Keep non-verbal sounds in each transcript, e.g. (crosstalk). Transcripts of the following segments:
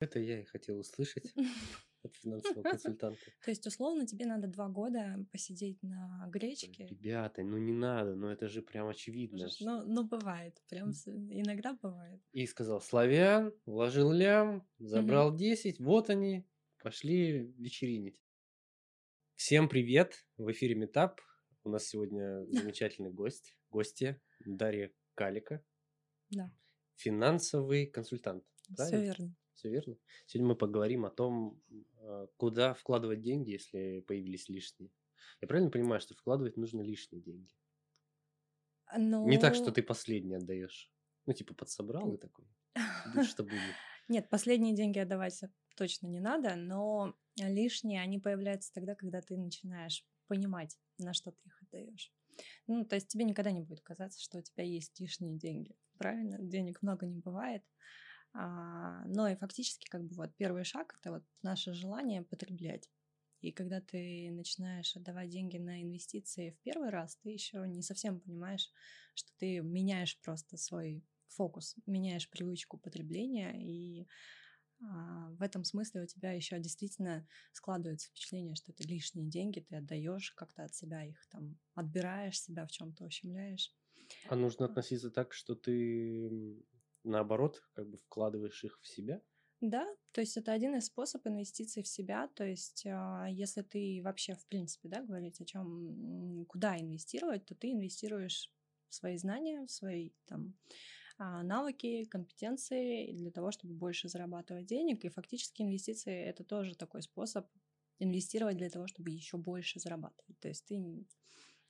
Это я и хотел услышать (laughs) от финансового консультанта. То есть, условно, тебе надо два года посидеть на гречке. Ребята, ну не надо, ну это же прям очевидно. Ну, ну бывает, прям иногда бывает. И сказал, славян, вложил лям, забрал 10, вот они, пошли вечеринить. Всем привет, в эфире Метап. У нас сегодня (laughs) замечательный гость, гостья Дарья Калика. Да. Финансовый консультант. Все верно. Все верно. Сегодня мы поговорим о том, а, куда вкладывать деньги, если появились лишние. Я правильно понимаю, что вкладывать нужно лишние деньги? Но... Не так, что ты последние отдаешь. Ну, типа, подсобрал и такой. Что будет? (laughs) Нет, последние деньги отдавать точно не надо, но лишние, они появляются тогда, когда ты начинаешь понимать, на что ты их отдаешь. Ну, то есть тебе никогда не будет казаться, что у тебя есть лишние деньги. Правильно? Денег много не бывает. А, но и фактически как бы вот первый шаг — это вот наше желание потреблять. И когда ты начинаешь отдавать деньги на инвестиции в первый раз, ты еще не совсем понимаешь, что ты меняешь просто свой фокус, меняешь привычку потребления, и а, в этом смысле у тебя еще действительно складывается впечатление, что это лишние деньги, ты отдаешь как-то от себя их там, отбираешь себя в чем-то, ущемляешь. А нужно относиться так, что ты наоборот, как бы вкладываешь их в себя? Да, то есть это один из способов инвестиций в себя. То есть, а, если ты вообще, в принципе, да, говорить о чем, куда инвестировать, то ты инвестируешь в свои знания, в свои там а, навыки, компетенции для того, чтобы больше зарабатывать денег. И фактически инвестиции это тоже такой способ инвестировать для того, чтобы еще больше зарабатывать. То есть ты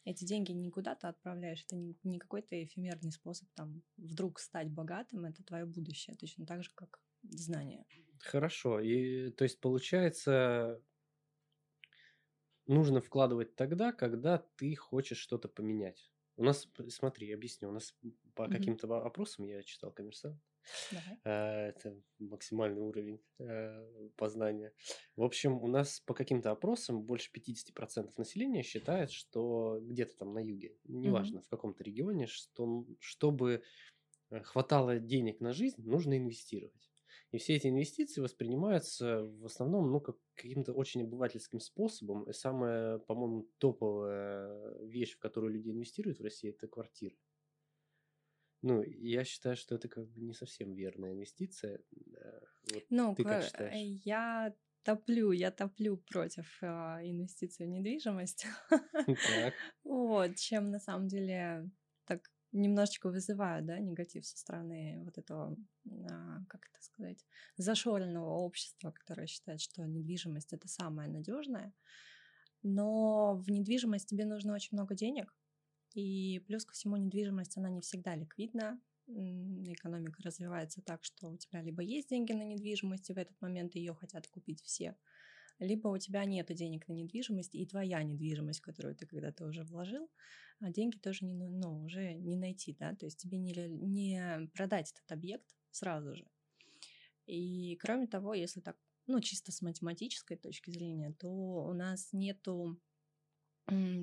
эти деньги не куда-то отправляешь, это не, не какой-то эфемерный способ там вдруг стать богатым, это твое будущее, точно так же, как знания. Хорошо, и то есть получается, нужно вкладывать тогда, когда ты хочешь что-то поменять. У нас, смотри, объясню, у нас по mm-hmm. каким-то вопросам я читал коммерсант, (laughs) Э, это максимальный уровень э, познания. В общем, у нас по каким-то опросам больше 50% населения считает, что где-то там на юге, неважно, mm-hmm. в каком-то регионе, что чтобы э, хватало денег на жизнь, нужно инвестировать. И все эти инвестиции воспринимаются в основном ну, как каким-то очень обывательским способом. И самая, по-моему, топовая вещь, в которую люди инвестируют в России, это квартиры. Ну, я считаю, что это как бы не совсем верная инвестиция. Вот ну, ты как считаешь? Я топлю, я топлю против э, инвестиций в недвижимость. (laughs) Так. Вот, чем на самом деле так немножечко вызываю, да, негатив со стороны вот этого, а, как это сказать, зашоренного общества, которое считает, что недвижимость это самое надежное. Но в недвижимость тебе нужно очень много денег, и плюс ко всему недвижимость, она не всегда ликвидна. Экономика развивается так, что у тебя либо есть деньги на недвижимость, и в этот момент ее хотят купить все, либо у тебя нет денег на недвижимость, и твоя недвижимость, которую ты когда-то уже вложил, а деньги тоже не, ну, уже не найти, да, то есть тебе не, не продать этот объект сразу же. И кроме того, если так, ну, чисто с математической точки зрения, то у нас нету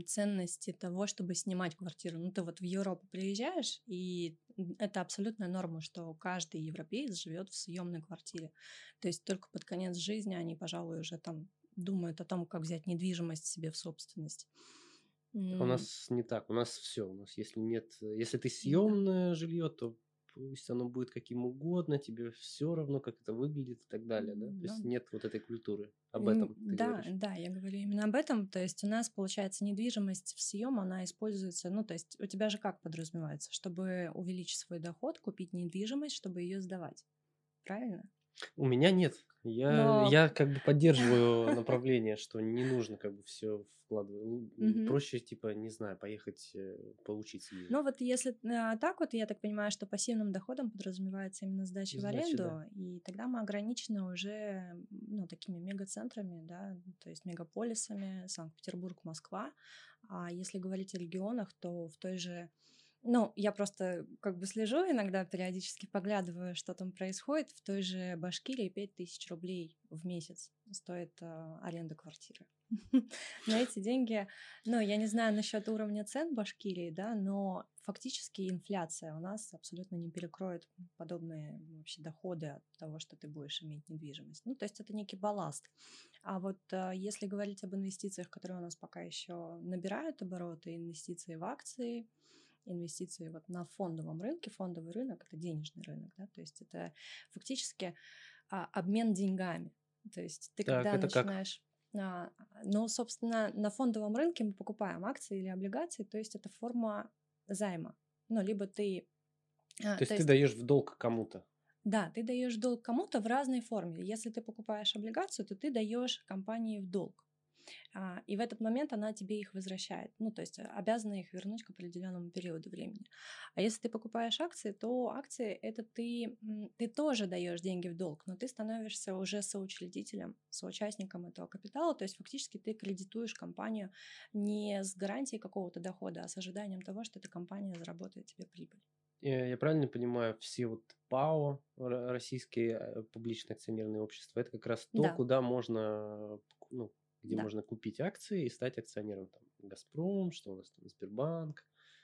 ценности того, чтобы снимать квартиру. Ну, ты вот в Европу приезжаешь, и это абсолютная норма, что каждый европеец живет в съемной квартире. То есть только под конец жизни они, пожалуй, уже там думают о том, как взять недвижимость себе в собственность. У нас не так. У нас все. У нас если нет, если ты съемное да. жилье, то пусть оно будет каким угодно, тебе все равно, как это выглядит и так далее, да? То да. есть нет вот этой культуры. Об этом ты Да, говоришь. да, я говорю именно об этом. То есть у нас, получается, недвижимость в съем, она используется, ну, то есть у тебя же как подразумевается, чтобы увеличить свой доход, купить недвижимость, чтобы ее сдавать. Правильно? У меня нет. Я, Но... я как бы поддерживаю (laughs) направление, что не нужно как бы все вкладывать. Проще, типа, не знаю, поехать э, поучиться. Ну вот если а, так вот, я так понимаю, что пассивным доходом подразумевается именно сдача в аренду, да. и тогда мы ограничены уже, ну, такими мегацентрами, да, то есть мегаполисами, Санкт-Петербург, Москва. А если говорить о регионах, то в той же Ну, я просто как бы слежу, иногда периодически поглядываю, что там происходит. В той же Башкирии 5000 рублей в месяц стоит э, аренда квартиры. (laughs) На эти деньги, ну, я не знаю насчет уровня цен Башкирии, да, но фактически инфляция у нас абсолютно не перекроет подобные вообще доходы от того, что ты будешь иметь недвижимость. Ну, то есть это некий балласт. А вот э, если говорить об инвестициях, которые у нас пока еще набирают обороты, инвестиции в акции, инвестиции вот на фондовом рынке. Фондовый рынок — это денежный рынок, да, то есть это фактически а, обмен деньгами. То есть ты так, когда начинаешь... Как? А, ну, собственно, на фондовом рынке мы покупаем акции или облигации, то есть это форма займа. Ну, либо ты... А, то есть то ты есть... даешь в долг кому-то? Да, ты даешь долг кому-то в разной форме. Если ты покупаешь облигацию, то ты даешь компании в долг. А, и в этот момент она тебе их возвращает. Ну, то есть обязана их вернуть к определенному периоду времени. А если ты покупаешь акции, то акции это ты, ты тоже даешь деньги в долг, но ты становишься уже соучредителем, соучастником этого капитала. То есть фактически ты кредитуешь компанию не с гарантией какого-то дохода, а с ожиданием того, что эта компания заработает тебе прибыль. Я правильно понимаю, все вот ПАО, российские э, публичные акционерные общества, это как раз то, да. куда можно ну, где да. можно купить акции и стать акционером. Там Газпром, что у нас там, Сбербанк.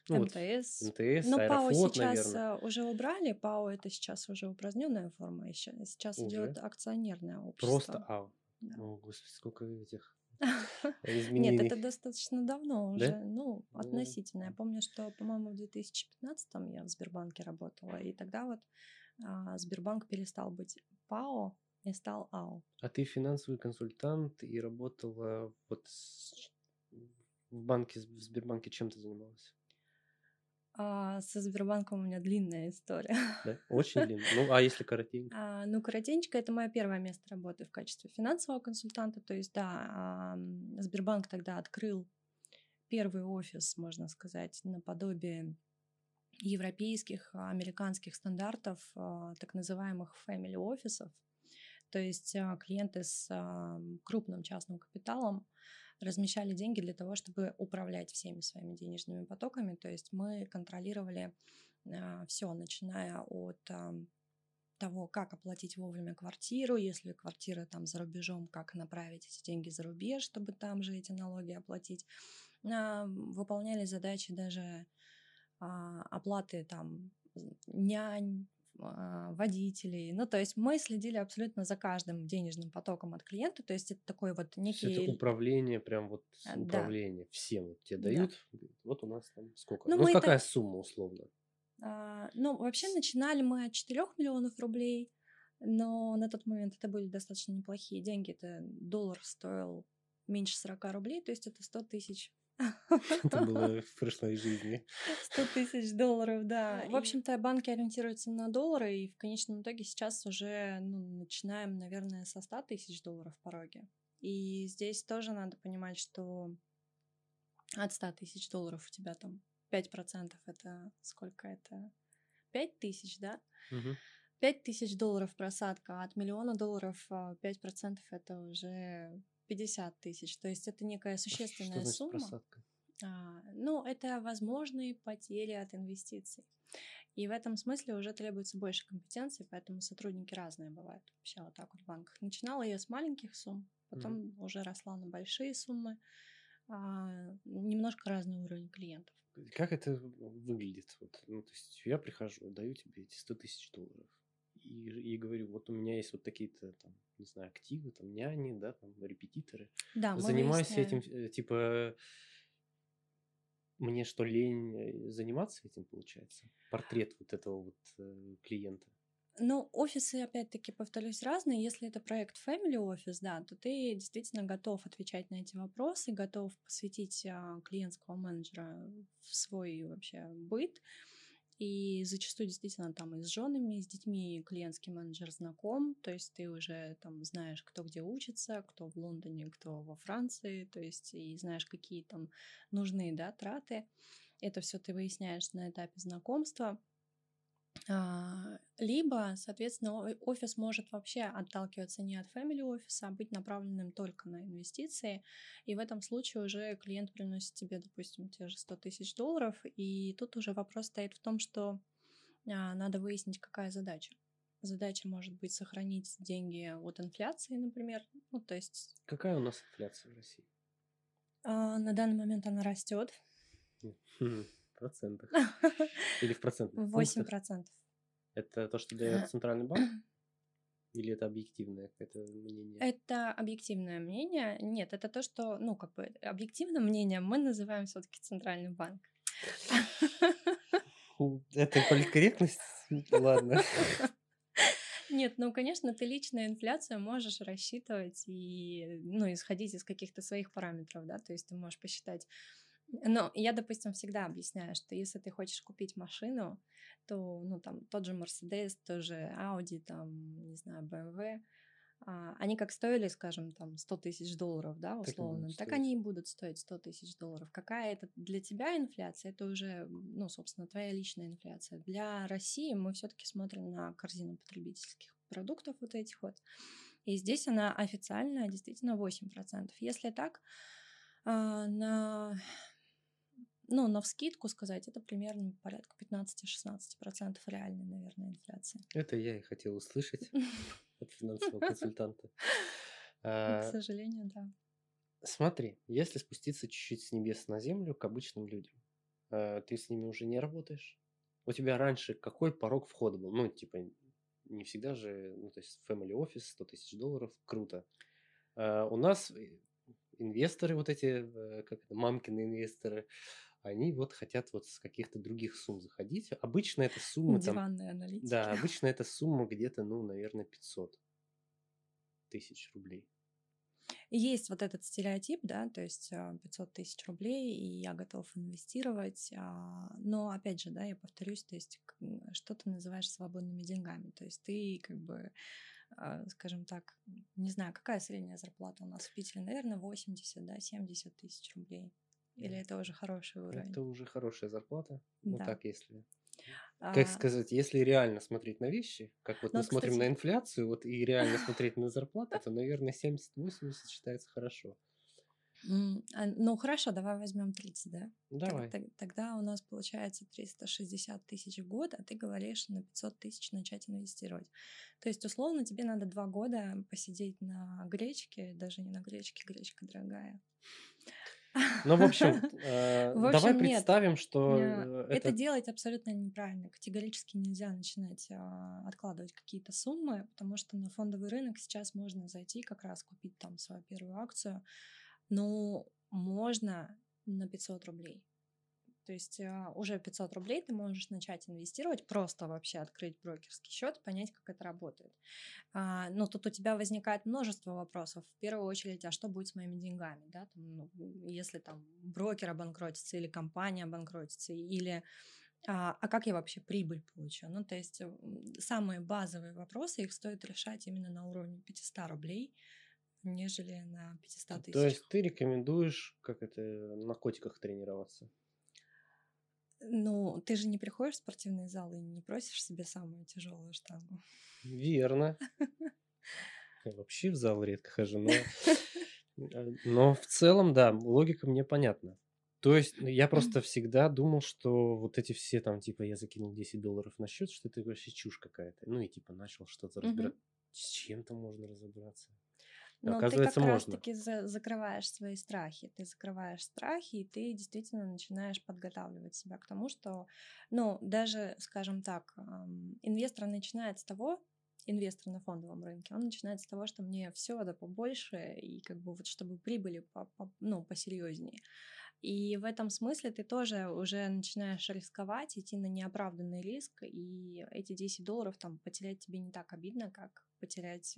Ну, МТС. Вот, МТС, Но Аэрофлот, ПАО сейчас наверное. уже убрали. ПАО это сейчас уже упраздненная форма. Сейчас уже? идет акционерное общество. Просто АО. Да. О, господи, сколько этих (laughs) Нет, это достаточно давно уже, да? ну, относительно. Я помню, что, по-моему, в 2015-м я в Сбербанке работала, и тогда вот а, Сбербанк перестал быть ПАО, и стал АО. А ты финансовый консультант и работала вот в банке, в Сбербанке чем ты занималась? А, со Сбербанком у меня длинная история. Да? Очень длинная. Ну, а если коротенько? А, ну, коротенько это мое первое место работы в качестве финансового консультанта. То есть, да, а, Сбербанк тогда открыл первый офис, можно сказать, наподобие европейских, американских стандартов, а, так называемых family офисов. То есть а, клиенты с а, крупным частным капиталом размещали деньги для того, чтобы управлять всеми своими денежными потоками. То есть мы контролировали а, все, начиная от того, как оплатить вовремя квартиру, если квартира там за рубежом, как направить эти деньги за рубеж, чтобы там же эти налоги оплатить. Выполняли задачи даже оплаты там нянь, водителей. Ну, то есть мы следили абсолютно за каждым денежным потоком от клиента. То есть это такой вот некий... Это управление, прям вот а, управление. Да. Всем вот тебе дают. Да. Вот у нас там сколько? Ну, ну какая это... сумма условно? А, ну, вообще начинали мы от 4 миллионов рублей. Но на тот момент это были достаточно неплохие деньги. Это доллар стоил меньше 40 рублей, то есть это 100 тысяч (laughs) Это (laughs) было в прошлой жизни. 100 тысяч долларов, да. В общем-то, банки ориентируются на доллары, и в конечном итоге сейчас уже ну, начинаем, наверное, со 100 тысяч долларов пороге. И здесь тоже надо понимать, что от 100 тысяч долларов у тебя там 5% это сколько это? 5 тысяч, да? Угу. 5 тысяч долларов просадка, а от миллиона долларов 5% а, это уже 50 тысяч. То есть это некая существенная Что сумма. Просадка? А, ну, это возможные потери от инвестиций. И в этом смысле уже требуется больше компетенции, поэтому сотрудники разные бывают вообще вот так вот в банках. Начинала я с маленьких сумм, потом mm уже росла на большие суммы. А, немножко разный уровень клиентов. Как это выглядит? Вот, ну, то есть я прихожу, даю тебе эти 100 тысяч долларов и, и говорю, вот у меня есть вот такие-то там, не знаю, активы, там няни, да, там репетиторы. Да, Занимаюсь этим, э, типа, мне что, лень э, заниматься этим, получается? Портрет вот этого вот э, клиента. Ну, офисы, опять-таки, повторюсь, разные. Если это проект Family Office, да, то ты действительно готов отвечать на эти вопросы, готов посвятить а, клиентского менеджера в свой вообще быт. И зачастую действительно там и с женами, и с детьми клиентский менеджер знаком, то есть ты уже там знаешь, кто где учится, кто в Лондоне, кто во Франции, то есть и знаешь, какие там нужны, да, траты. Это все ты выясняешь на этапе знакомства. А, либо, соответственно, офис может вообще отталкиваться не от family офиса, а быть направленным только на инвестиции. И в этом случае уже клиент приносит тебе, допустим, те же 100 тысяч долларов. И тут уже вопрос стоит в том, что а, надо выяснить, какая задача. Задача может быть сохранить деньги от инфляции, например. Ну, то есть... Какая у нас инфляция в России? А, на данный момент она растет. В процентах. (laughs) Или в процентных Восемь процентов. Это то, что дает Центральный банк? (clears throat) Или это объективное это мнение? Это объективное мнение. Нет, это то, что, ну, как бы объективным мнением мы называем все-таки Центральный банк. Это политкорректность? Ладно. (laughs) Нет, ну, конечно, ты личную инфляцию можешь рассчитывать и, ну, исходить из каких-то своих параметров, да, то есть ты можешь посчитать. Но я, допустим, всегда объясняю, что если ты хочешь купить машину, то, ну, там, тот же Mercedes, тот же Audi, там, не знаю, BMW, а, они как стоили, скажем, там 100 тысяч долларов, да, условно, так, так они и будут стоить 100 тысяч долларов. Какая это для тебя инфляция, это уже, ну, собственно, твоя личная инфляция. Для России мы все-таки смотрим на корзину потребительских продуктов вот этих вот. И здесь она официальная действительно 8%. Если так, а, на ну, на вскидку сказать, это примерно порядка 15-16% реальной, наверное, инфляции. Это я и хотел услышать (laughs) от финансового консультанта. К а, сожалению, да. Смотри, если спуститься чуть-чуть с небес на землю к обычным людям, а, ты с ними уже не работаешь? У тебя раньше какой порог входа был? Ну, типа, не всегда же, ну, то есть family office, 100 тысяч долларов, круто. А, у нас инвесторы вот эти, э, как это, мамкины инвесторы, они вот хотят вот с каких-то других сумм заходить. Обычно эта сумма там... аналитики. Да, обычно эта сумма где-то, ну, наверное, 500 тысяч рублей. Есть вот этот стереотип, да, то есть 500 а, тысяч рублей, и я готов инвестировать. А, но, опять же, да, я повторюсь, то есть что ты называешь свободными деньгами? То есть ты как бы а, скажем так, не знаю, какая средняя зарплата у нас в Питере, наверное, 80, да, 70 тысяч рублей. Или это уже хороший уровень? Это уже хорошая зарплата. Ну, да. Ну так, если... Как а... сказать, если реально смотреть на вещи, как вот ну, мы кстати... смотрим на инфляцию, вот и реально смотреть на зарплату, то, наверное, 70-80 считается хорошо. А, ну хорошо, давай возьмем 30, да? Давай. Тогда у нас получается 360 тысяч в год, а ты говоришь на 500 тысяч начать инвестировать. То есть, условно, тебе надо два года посидеть на гречке, даже не на гречке, гречка дорогая. Ну, в общем, э, давай представим, что э, это... это делать абсолютно неправильно. Категорически нельзя начинать э, откладывать какие-то суммы, потому что на фондовый рынок сейчас можно зайти как раз купить там свою первую акцию, но можно на 500 рублей. То есть а, уже 500 рублей ты можешь начать инвестировать, просто вообще открыть брокерский счет, понять, как это работает. А, но тут у тебя возникает множество вопросов. В первую очередь, а что будет с моими деньгами? Да? Там, ну, если там брокер обанкротится или компания обанкротится, или а, а как я вообще прибыль получу? Ну, то есть самые базовые вопросы, их стоит решать именно на уровне 500 рублей, нежели на 500 тысяч. То есть ты рекомендуешь, как это, на котиках тренироваться? Ну, ты же не приходишь в спортивный зал и не просишь себе самую тяжелую штангу. Верно. Я вообще в зал редко хожу, но, э, но в целом, да, логика мне понятна. То есть ну, я просто всегда думал, что вот эти все там, типа, я закинул 10 долларов на счет, что это вообще чушь какая-то. Ну и типа начал что-то разбирать. С чем-то можно разобраться. Но Оказывается, ты как раз-таки за- закрываешь свои страхи. Ты закрываешь страхи, и ты действительно начинаешь подготавливать себя к тому, что, ну, даже, скажем так, инвестор начинает с того, инвестор на фондовом рынке, он начинает с того, что мне все да побольше, и как бы вот чтобы прибыли по, по, ну, посерьезнее. И в этом смысле ты тоже уже начинаешь рисковать, идти на неоправданный риск, и эти 10 долларов там потерять тебе не так обидно, как потерять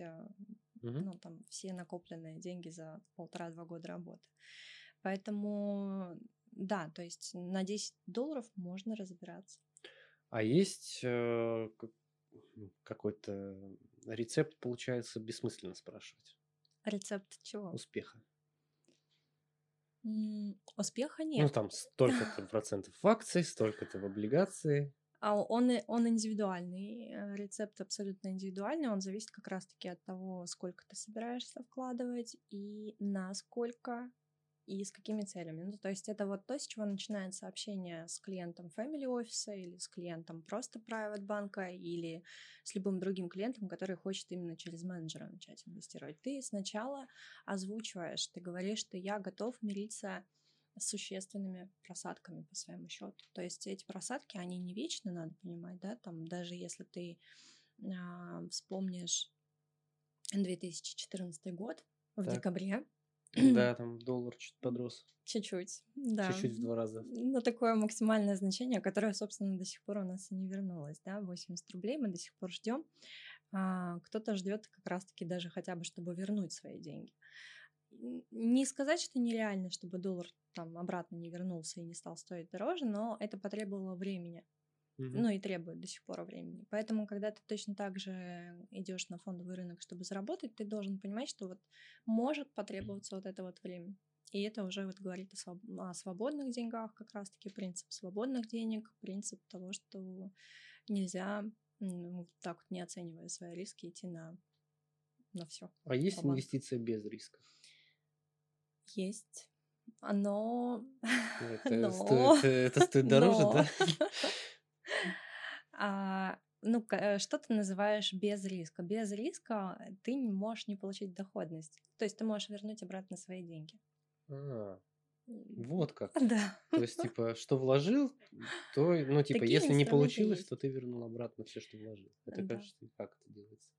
угу. ну, там, все накопленные деньги за полтора-два года работы. Поэтому, да, то есть на 10 долларов можно разбираться. А есть э, какой-то рецепт, получается, бессмысленно спрашивать? Рецепт чего? Успеха. М- успеха ну, нет. Ну, там (laughs) столько-то процентов в акции, столько-то в облигации. А он, он индивидуальный, э, рецепт абсолютно индивидуальный, он зависит как раз-таки от того, сколько ты собираешься вкладывать и насколько и с какими целями. Ну, то есть это вот то, с чего начинается общение с клиентом family офиса или с клиентом просто private банка или с любым другим клиентом, который хочет именно через менеджера начать инвестировать. Ты сначала озвучиваешь, ты говоришь, что я готов мириться существенными просадками по своему счету. То есть эти просадки, они не вечны, надо понимать, да, там даже если ты а, вспомнишь 2014 год в так. декабре, да, (clears throat) там доллар чуть подрос. Чуть-чуть, да. Чуть-чуть в два раза. На такое максимальное значение, которое, собственно, до сих пор у нас и не вернулось, да, 80 рублей мы до сих пор ждем. А, кто-то ждет как раз-таки даже хотя бы, чтобы вернуть свои деньги. Не сказать, что нереально, чтобы доллар там обратно не вернулся и не стал стоить дороже, но это потребовало времени. Угу. Ну и требует до сих пор времени. Поэтому, когда ты точно так же идешь на фондовый рынок, чтобы заработать, ты должен понимать, что вот может потребоваться вот это вот время. И это уже вот говорит о, своб... о свободных деньгах, как раз-таки принцип свободных денег, принцип того, что нельзя ну, так вот не оценивая свои риски идти на, на все. А есть инвестиция без риска? Есть. Но... (laughs) Это, Но... Стоит, это стоит дороже, Но... да? (laughs) А, ну, э, что ты называешь без риска? Без риска ты не можешь не получить доходность. То есть ты можешь вернуть обратно свои деньги. А, вот как. Да. То есть, (laughs) типа, что вложил, то, ну, типа, Такие если не получилось, есть. то ты вернул обратно все, что вложил. Это, да. кажется, как это делается?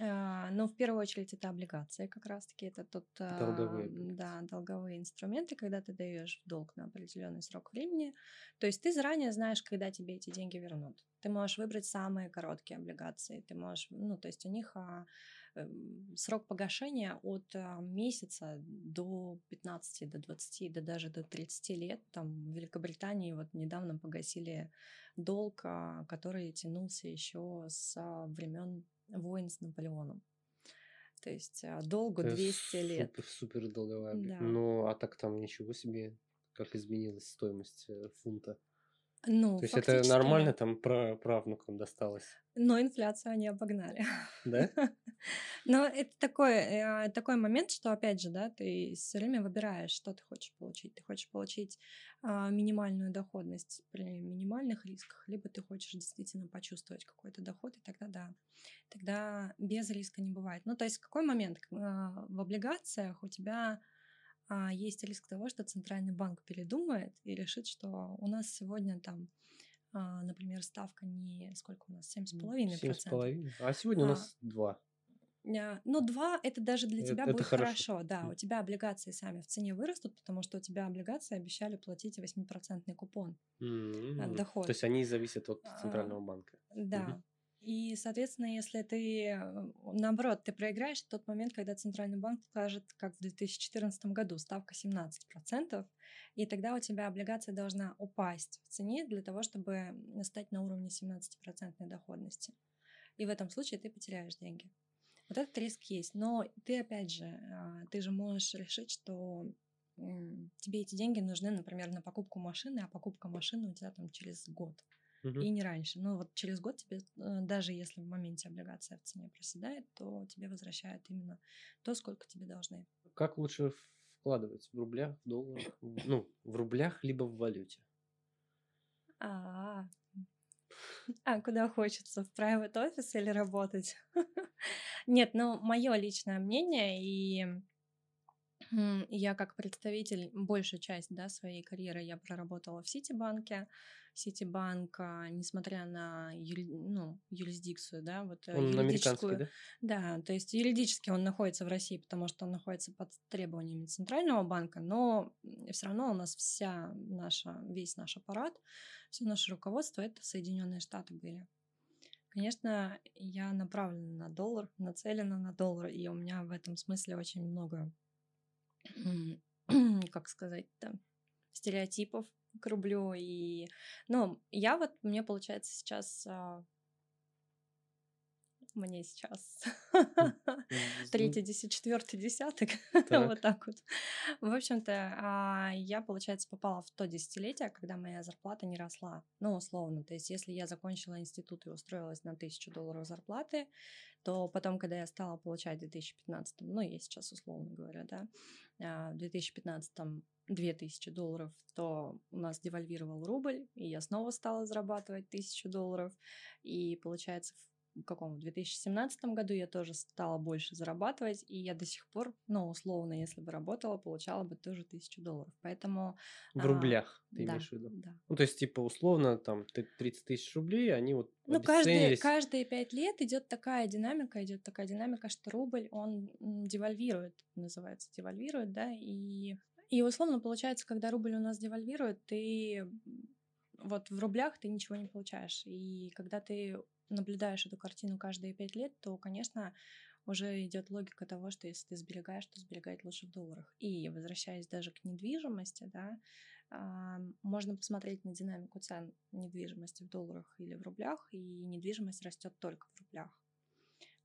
А, ну, в первую очередь, это облигации как раз-таки. Это тот, долговые. да, долговые инструменты, когда ты даешь в долг на определенный срок времени. То есть ты заранее знаешь, когда тебе эти деньги вернут. Ты можешь выбрать самые короткие облигации. Ты можешь, ну, то есть у них а, эм, срок погашения от а, месяца до 15, до 20, да даже до 30 лет. Там в Великобритании вот недавно погасили долг, а, который тянулся еще с а, времен войн с Наполеоном. То есть а, долго 200 супер, лет. Супер долговая. Да. Ну, а так там ничего себе, как изменилась стоимость э, фунта. Ну, То есть это нормально там про правнукам досталось? Но инфляцию они обогнали. Да? (laughs) Но это такой, э, такой момент, что, опять же, да, ты все время выбираешь, что ты хочешь получить. Ты хочешь получить а, минимальную доходность при минимальных рисках, либо ты хочешь действительно почувствовать какой-то доход, и тогда да. Тогда без риска не бывает. Ну, то есть в какой момент а, в облигациях у тебя есть риск того, что центральный банк передумает и решит, что у нас сегодня там, а, например, ставка не сколько у нас, 7,5%. 7,5%. А сегодня а, у нас 2. Ну, 2 это даже для тебя это будет хорошо. хорошо. Да, у тебя облигации сами в цене вырастут, потому что у тебя облигации обещали платить 8% купон mm-hmm. доход. То есть они зависят от центрального банка. Да. Mm-hmm. И, соответственно, если ты, э, наоборот, ты проиграешь в тот момент, когда Центральный банк скажет, как в 2014 году, ставка 17%, и тогда у тебя облигация должна упасть в цене для того, чтобы стать на уровне 17% доходности. И в этом случае ты потеряешь деньги. Вот этот риск есть. Но ты, опять же, а, ты же можешь решить, что тебе эти деньги нужны, например, на покупку машины, а покупка машины у тебя там через год угу. и не раньше. Но вот через год тебе, э, даже если в моменте облигация в цене проседает, то тебе возвращают именно то, сколько тебе должны. Как лучше вкладывать? В рублях, в долларах? (coughs) Ну, в рублях, либо в валюте? А, а куда хочется? В private office или работать? (laughs) Нет, ну, мое личное мнение, и я как представитель большую часть да, своей карьеры я проработала в Ситибанке. Ситибанк, несмотря на юри, ну, юрисдикцию, да, вот э, он юридическую, да? да, то есть юридически он находится в России, потому что он находится под требованиями центрального банка, но все равно у нас вся наша, весь наш аппарат, все наше руководство это Соединенные Штаты были. Конечно, я направлена на доллар, нацелена на доллар, и у меня в этом смысле очень много, (clears throat) как сказать, там, стереотипов к рублю. И, ну, я вот, мне получается сейчас а, мне сейчас (laughs) третий, десять, четвертый десяток, (laughs) вот так вот. В общем-то, а, я, получается, попала в то десятилетие, когда моя зарплата не росла, ну, условно. То есть, если я закончила институт и устроилась на тысячу долларов зарплаты, то потом, когда я стала получать в 2015, ну, я сейчас условно говорю, да, а, в 2015 2000 долларов, то у нас девальвировал рубль, и я снова стала зарабатывать 1000 долларов. И получается, каком, в 2017 году я тоже стала больше зарабатывать, и я до сих пор, ну, условно, если бы работала, получала бы тоже 1000 долларов. Поэтому... В а, рублях ты да, имеешь в виду? Да. Ну, то есть, типа, условно, там, 30 тысяч рублей, они вот Ну, каждые, каждые 5 лет идет такая динамика, идет такая динамика, что рубль, он девальвирует, называется, девальвирует, да, и и условно получается, когда рубль у нас девальвирует, ты вот в рублях ты ничего не получаешь. И когда ты наблюдаешь эту картину каждые пять лет, то, конечно, уже идет логика того, что если ты сберегаешь, то сберегать лучше в долларах. И возвращаясь даже к недвижимости, да, можно посмотреть на динамику цен недвижимости в долларах или в рублях, и недвижимость растет только в рублях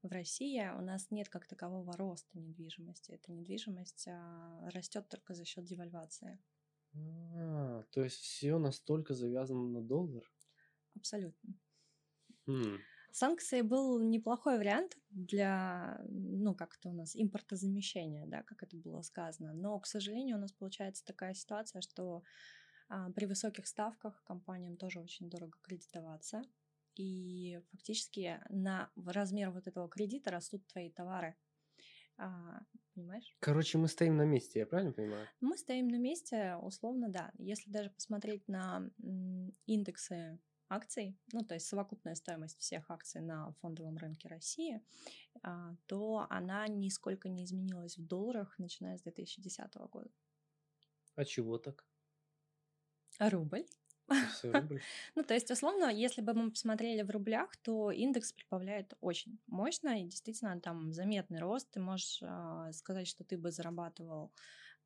в России у нас нет как такового роста недвижимости. Эта недвижимость а, растет только за счет девальвации. А, то есть все настолько завязано на доллар? Абсолютно. Санкции был неплохой вариант для, ну, как-то у нас импортозамещения, да, как это было сказано. Но, к сожалению, у нас получается такая ситуация, что а, при высоких ставках компаниям тоже очень дорого кредитоваться и фактически на размер вот этого кредита растут твои товары. А, понимаешь? Короче, мы стоим на месте, я правильно понимаю? Мы стоим на месте, условно, да. Если даже посмотреть на индексы акций, ну, то есть совокупная стоимость всех акций на фондовом рынке России, а, то она нисколько не изменилась в долларах, начиная с 2010 года. А чего так? Рубль. (laughs) Ну, то есть, условно, если бы мы посмотрели в рублях, то индекс прибавляет очень мощно, и действительно там заметный рост. Ты можешь э, сказать, что ты бы зарабатывал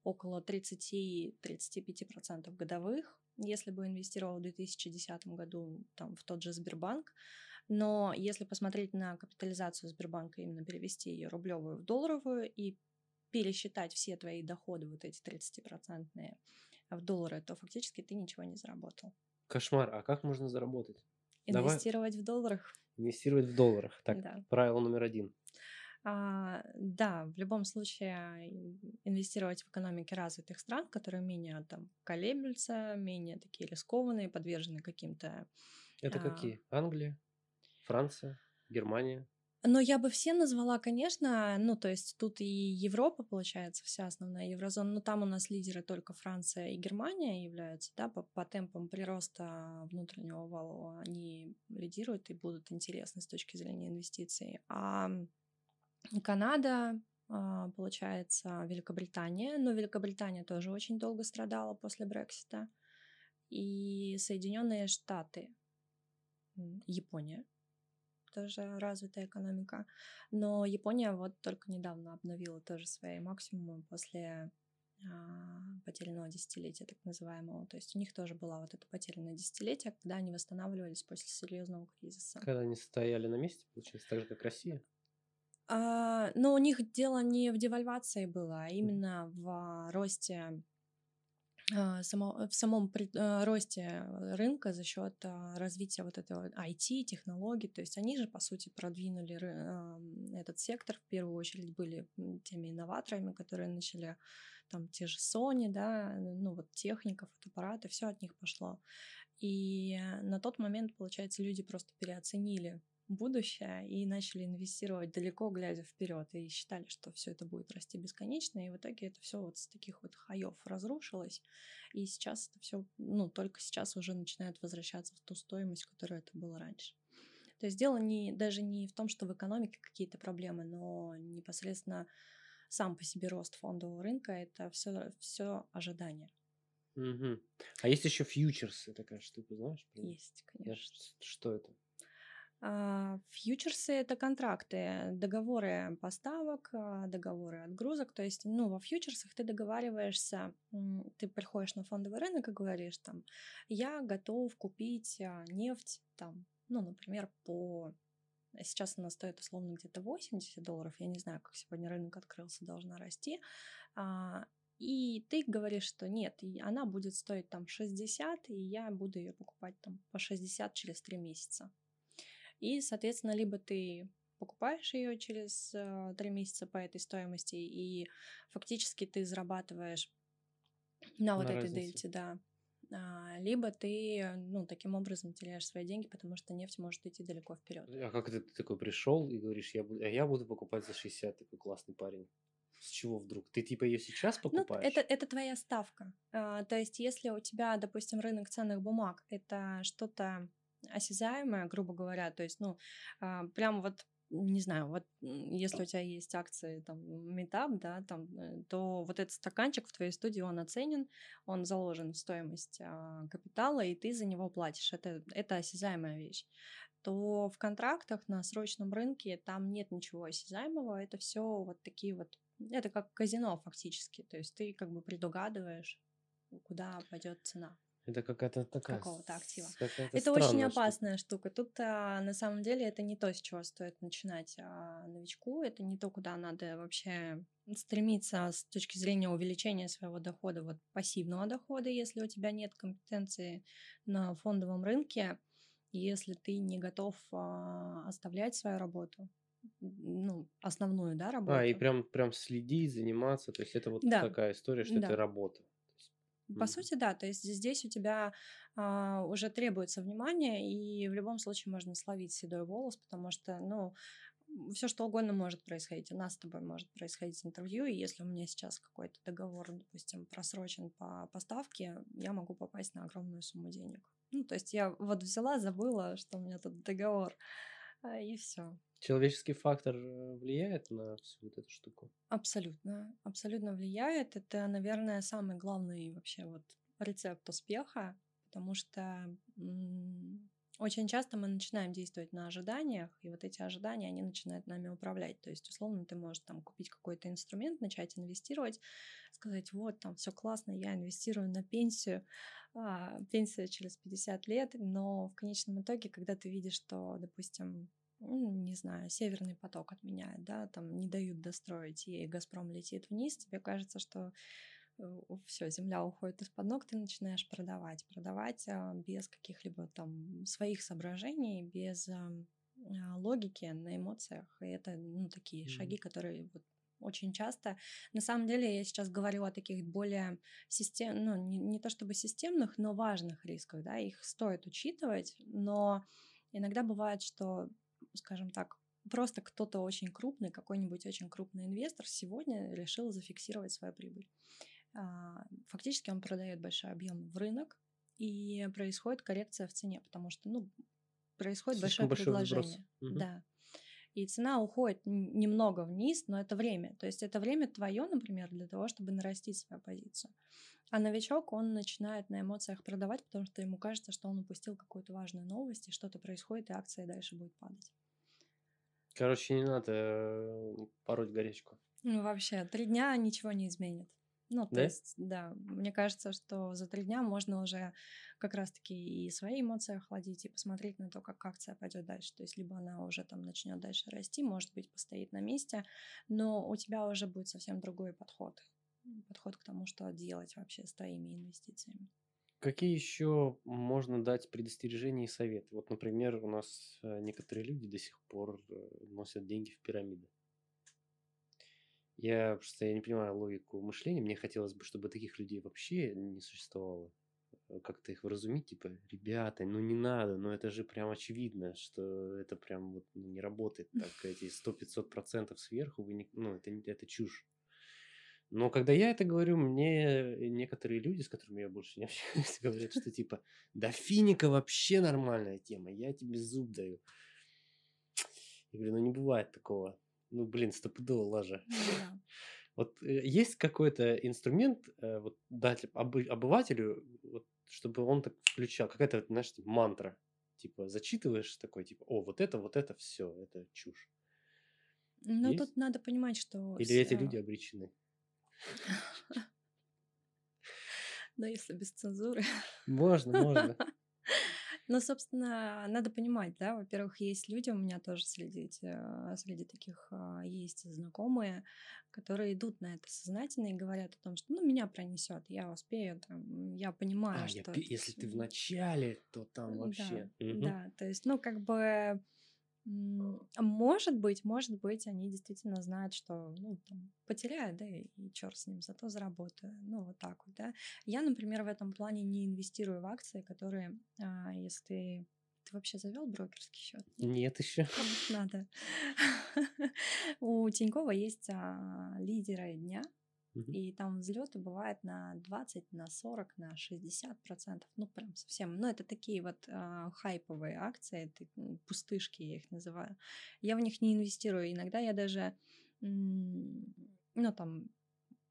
около 30-35% годовых, если бы инвестировал в 2010 году там, в тот же Сбербанк. Но если посмотреть на капитализацию Сбербанка, именно перевести ее рублевую в долларовую и пересчитать все твои доходы, вот эти 30-процентные, в доллары, то фактически ты ничего не заработал. Кошмар. А как можно заработать? Инвестировать Давай... в долларах. Инвестировать в долларах. Так, да. правило номер один. А, да, в любом случае инвестировать в экономики развитых стран, которые менее там колеблются, менее такие рискованные, подвержены каким-то... Это а... какие? Англия, Франция, Германия? Но я бы все назвала, конечно, ну, то есть тут и Европа, получается, вся основная еврозона, но там у нас лидеры только Франция и Германия являются, да, по, по темпам прироста внутреннего вала они лидируют и будут интересны с точки зрения инвестиций. А Канада, а, получается, Великобритания, но Великобритания тоже очень долго страдала после Брексита, и Соединенные Штаты, Япония, тоже развитая экономика. Но Япония вот только недавно обновила тоже свои максимумы после а, потерянного десятилетия, так называемого. То есть у них тоже была вот это потерянное десятилетие, когда они восстанавливались после серьезного кризиса. Когда они стояли на месте, получается, так же, как Россия? А, но у них дело не в девальвации было, а именно в росте а, само, в самом а, росте рынка за счет а, развития вот этого IT, технологий. То есть они же, по сути, продвинули этот сектор. В первую очередь были теми инноваторами, которые начали там те же Sony, да, ну вот техника, фотоаппараты, все от них пошло. И на тот момент, получается, люди просто переоценили будущее и начали инвестировать далеко, глядя вперед, и считали, что все это будет расти бесконечно, и в итоге это все вот с таких вот хаев разрушилось, и сейчас это все, ну, только сейчас уже начинает возвращаться в ту стоимость, которая это было раньше. То есть дело не, даже не в том, что в экономике какие-то проблемы, но непосредственно сам по себе рост фондового рынка это все, все ожидание. Угу. А есть еще фьючерсы, такая штука, знаешь? Есть, конечно. Что это? А, фьючерсы это контракты, договоры поставок, а, договоры отгрузок. То есть, ну, во фьючерсах ты договариваешься, ты приходишь на фондовый рынок и говоришь там, я готов купить а, нефть там, ну, например, по сейчас она стоит условно где-то 80 долларов, я не знаю, как сегодня рынок открылся, должна расти, и ты говоришь, что нет, она будет стоить там 60, и я буду ее покупать там по 60 через 3 месяца. И, соответственно, либо ты покупаешь ее через э, 3 месяца по этой стоимости, и фактически ты зарабатываешь на, на вот разнице. этой дельте, да. А, либо ты, ну, таким образом теряешь свои деньги, потому что нефть может идти далеко вперед. А как ты, ты такой пришел и говоришь, я буду, а я буду покупать за 60, такой классный парень? С чего вдруг? Ты типа ее сейчас покупаешь? Ну, это, это твоя ставка. А, то есть, если у тебя, допустим, рынок ценных бумаг это что-то осязаемое, грубо говоря, то есть, ну, а, прям вот не знаю, вот если у тебя есть акции там Meetup, да, там, э, то вот этот стаканчик в твоей студии, он оценен, он заложен в стоимость а, капитала, и ты за него платишь. Это, это осязаемая вещь то в контрактах на срочном рынке там нет ничего осязаемого, это все вот такие вот, это как казино фактически, то есть ты как бы предугадываешь, куда пойдет цена. Это какая-то такая... Какого-то актива. Это очень опасная штука. штука. Тут а, на самом деле это не то, с чего стоит начинать а, новичку. Это не то, куда надо вообще стремиться с точки зрения увеличения своего дохода, вот пассивного дохода, если у тебя нет компетенции на фондовом рынке, если ты не готов а, оставлять свою работу, ну, основную, да, работу. А, и прям, прям следить, заниматься, то есть это вот да. такая история, что да. это работа. По сути, да, то есть здесь у тебя а, уже требуется внимание, и в любом случае можно словить седой волос, потому что, ну, все что угодно может происходить. У нас с тобой может происходить интервью, и если у меня сейчас какой-то договор, допустим, просрочен по поставке, я могу попасть на огромную сумму денег. Ну, то есть я вот взяла, забыла, что у меня тут договор, и все. Человеческий фактор э, влияет на всю вот эту штуку? Абсолютно, абсолютно влияет. Это, наверное, самый главный вообще вот рецепт успеха, потому что очень часто мы начинаем действовать на ожиданиях, и вот эти ожидания, они начинают нами управлять. То есть, условно, ты можешь там купить какой-то инструмент, начать инвестировать, сказать, вот, там все классно, я инвестирую на пенсию, а, пенсия через 50 лет, но в конечном итоге, когда ты видишь, что, допустим, ну, не знаю, северный поток отменяют, да, там не дают достроить, и Газпром летит вниз, тебе кажется, что все, земля уходит из-под ног, ты начинаешь продавать. Продавать а, без каких-либо там своих соображений, без а, логики, на эмоциях. И это, ну, такие mm-hmm. шаги, которые вот очень часто. На самом деле я сейчас говорю о таких более систем, ну не, не то чтобы системных, но важных рисках, да, их стоит учитывать, но иногда бывает, что скажем так, просто кто-то очень крупный, какой-нибудь очень крупный инвестор сегодня решил зафиксировать свою прибыль. А, фактически он продает большой объем в рынок, и происходит коррекция в цене, потому что, ну, происходит Слишком большое предложение. Угу. Да. И цена уходит немного вниз, но это время. То есть это время твое, например, для того, чтобы нарастить свою позицию. А новичок, он начинает на эмоциях продавать, потому что ему кажется, что он упустил какую-то важную новость, и что-то происходит, и акция дальше будет падать. Короче, не надо э, пороть горячку. Ну, вообще, три дня ничего не изменит. Ну, то да? есть, да, мне кажется, что за три дня можно уже как раз-таки и свои эмоции охладить, и посмотреть на то, как акция пойдет дальше. То есть, либо она уже там начнет дальше расти, может быть, постоит на месте, но у тебя уже будет совсем другой подход. Подход к тому, что делать вообще с твоими инвестициями. Какие еще можно дать предостережения и советы? Вот, например, у нас э, некоторые люди до сих пор э, носят деньги в пирамиды. Я просто я не понимаю логику мышления. Мне хотелось бы, чтобы таких людей вообще не существовало. Э, как-то их вразумить, типа, ребята, ну не надо, но это же прям очевидно, что это прям вот ну, не работает так. (laughs) Эти 100-500% сверху, вы не, ну это, это чушь. Но когда я это говорю, мне некоторые люди, с которыми я больше не (laughs) общаюсь, говорят, что типа, да финика вообще нормальная тема, я тебе зуб даю. Я говорю, ну не бывает такого. Ну, блин, стопудово лажа. (laughs) Вот э, есть какой-то инструмент э, вот, дать обывателю, вот, чтобы он так включал, какая-то, знаешь, типа, мантра. Типа, зачитываешь такой, типа, о, вот это, вот это, все, это чушь. Ну, есть? тут надо понимать, что... Или эти люди обречены. (laughs) Но если без цензуры. Можно, можно. (laughs) Ну, собственно, надо понимать, да, во-первых, есть люди, у меня тоже среди, среди таких а, есть знакомые, которые идут на это сознательно и говорят о том, что, ну, меня пронесет, я успею, там, я понимаю, а, что... Я, если ты в начале, то там вообще... Да, угу. да, то есть, ну, как бы может быть, может быть, они действительно знают, что, ну, там, потеряют, да, и, и черт с ним, зато заработаю. Ну, вот так вот, да. Я, например, в этом плане не инвестирую в акции, которые, а, если ты ты вообще завел брокерский счет? Нет еще. Надо. (laughs) У Тинькова есть а, лидеры дня, и там взлеты бывают на 20, на 40, на 60 процентов. Ну, прям совсем. Ну, это такие вот э, хайповые акции, это, пустышки я их называю. Я в них не инвестирую. Иногда я даже, ну, там,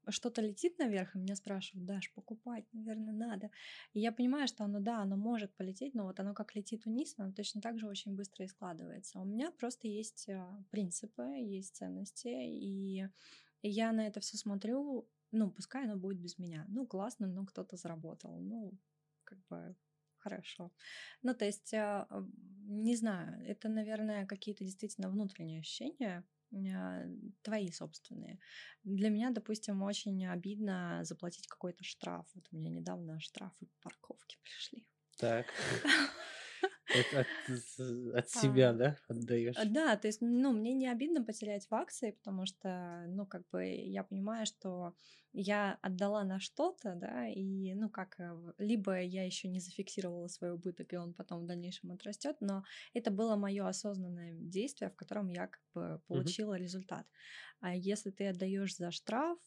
что-то летит наверх, и меня спрашивают, Даш, покупать, наверное, надо. И я понимаю, что оно, да, оно может полететь, но вот оно как летит вниз, оно точно так же очень быстро и складывается. У меня просто есть а, принципы, есть ценности, и и я на это все смотрю, ну, пускай оно будет без меня. Ну, классно, ну, кто-то заработал. Ну, как бы хорошо. Ну, то есть, а, не знаю, это, наверное, какие-то действительно внутренние ощущения, а, твои собственные. Для меня, допустим, очень обидно заплатить какой-то штраф. Вот у меня недавно штрафы по парковке пришли. Так. (laughs) (laughs) От, от, от себя, а, да, отдаешь? Да, то есть, ну, мне не обидно потерять в акции, потому что, ну, как бы я понимаю, что я отдала на что-то, да, и, ну, как, э, либо я еще не зафиксировала свой убыток, и он потом в дальнейшем отрастет, но это было мое осознанное действие, в котором я как бы получила угу. результат. А если ты отдаешь за штраф,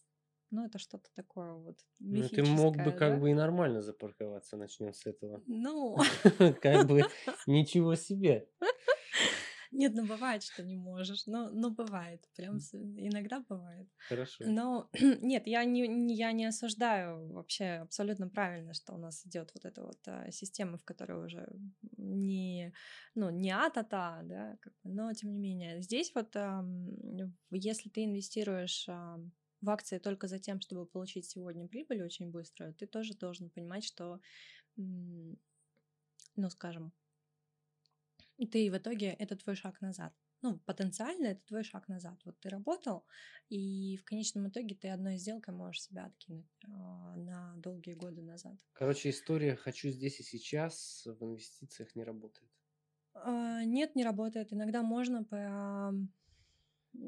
ну, это что-то такое вот Ну, ты мог бы как бы и нормально запарковаться, начнем с этого. Ну, (laughs) Как бы (laughs) ничего себе. нет, ну бывает, что не можешь. Ну, ну бывает, прям иногда бывает. Хорошо. Но (clears throat) нет, я не, я не осуждаю вообще абсолютно правильно, что у нас идет вот эта вот а, система, в которой уже не, ну, не а-та-та, да, как бы, но тем не менее. Здесь вот, ам, если ты инвестируешь ам, в акции только за тем, чтобы получить сегодня прибыль очень быстро, ты тоже должен понимать, что, ну, скажем, ты в итоге это твой шаг назад. Ну, потенциально это твой шаг назад. Вот ты работал, и в конечном итоге ты одной сделкой можешь себя откинуть э, на долгие годы назад. Короче, история «хочу здесь и сейчас» в инвестициях не работает. Э, нет, не работает. Иногда можно по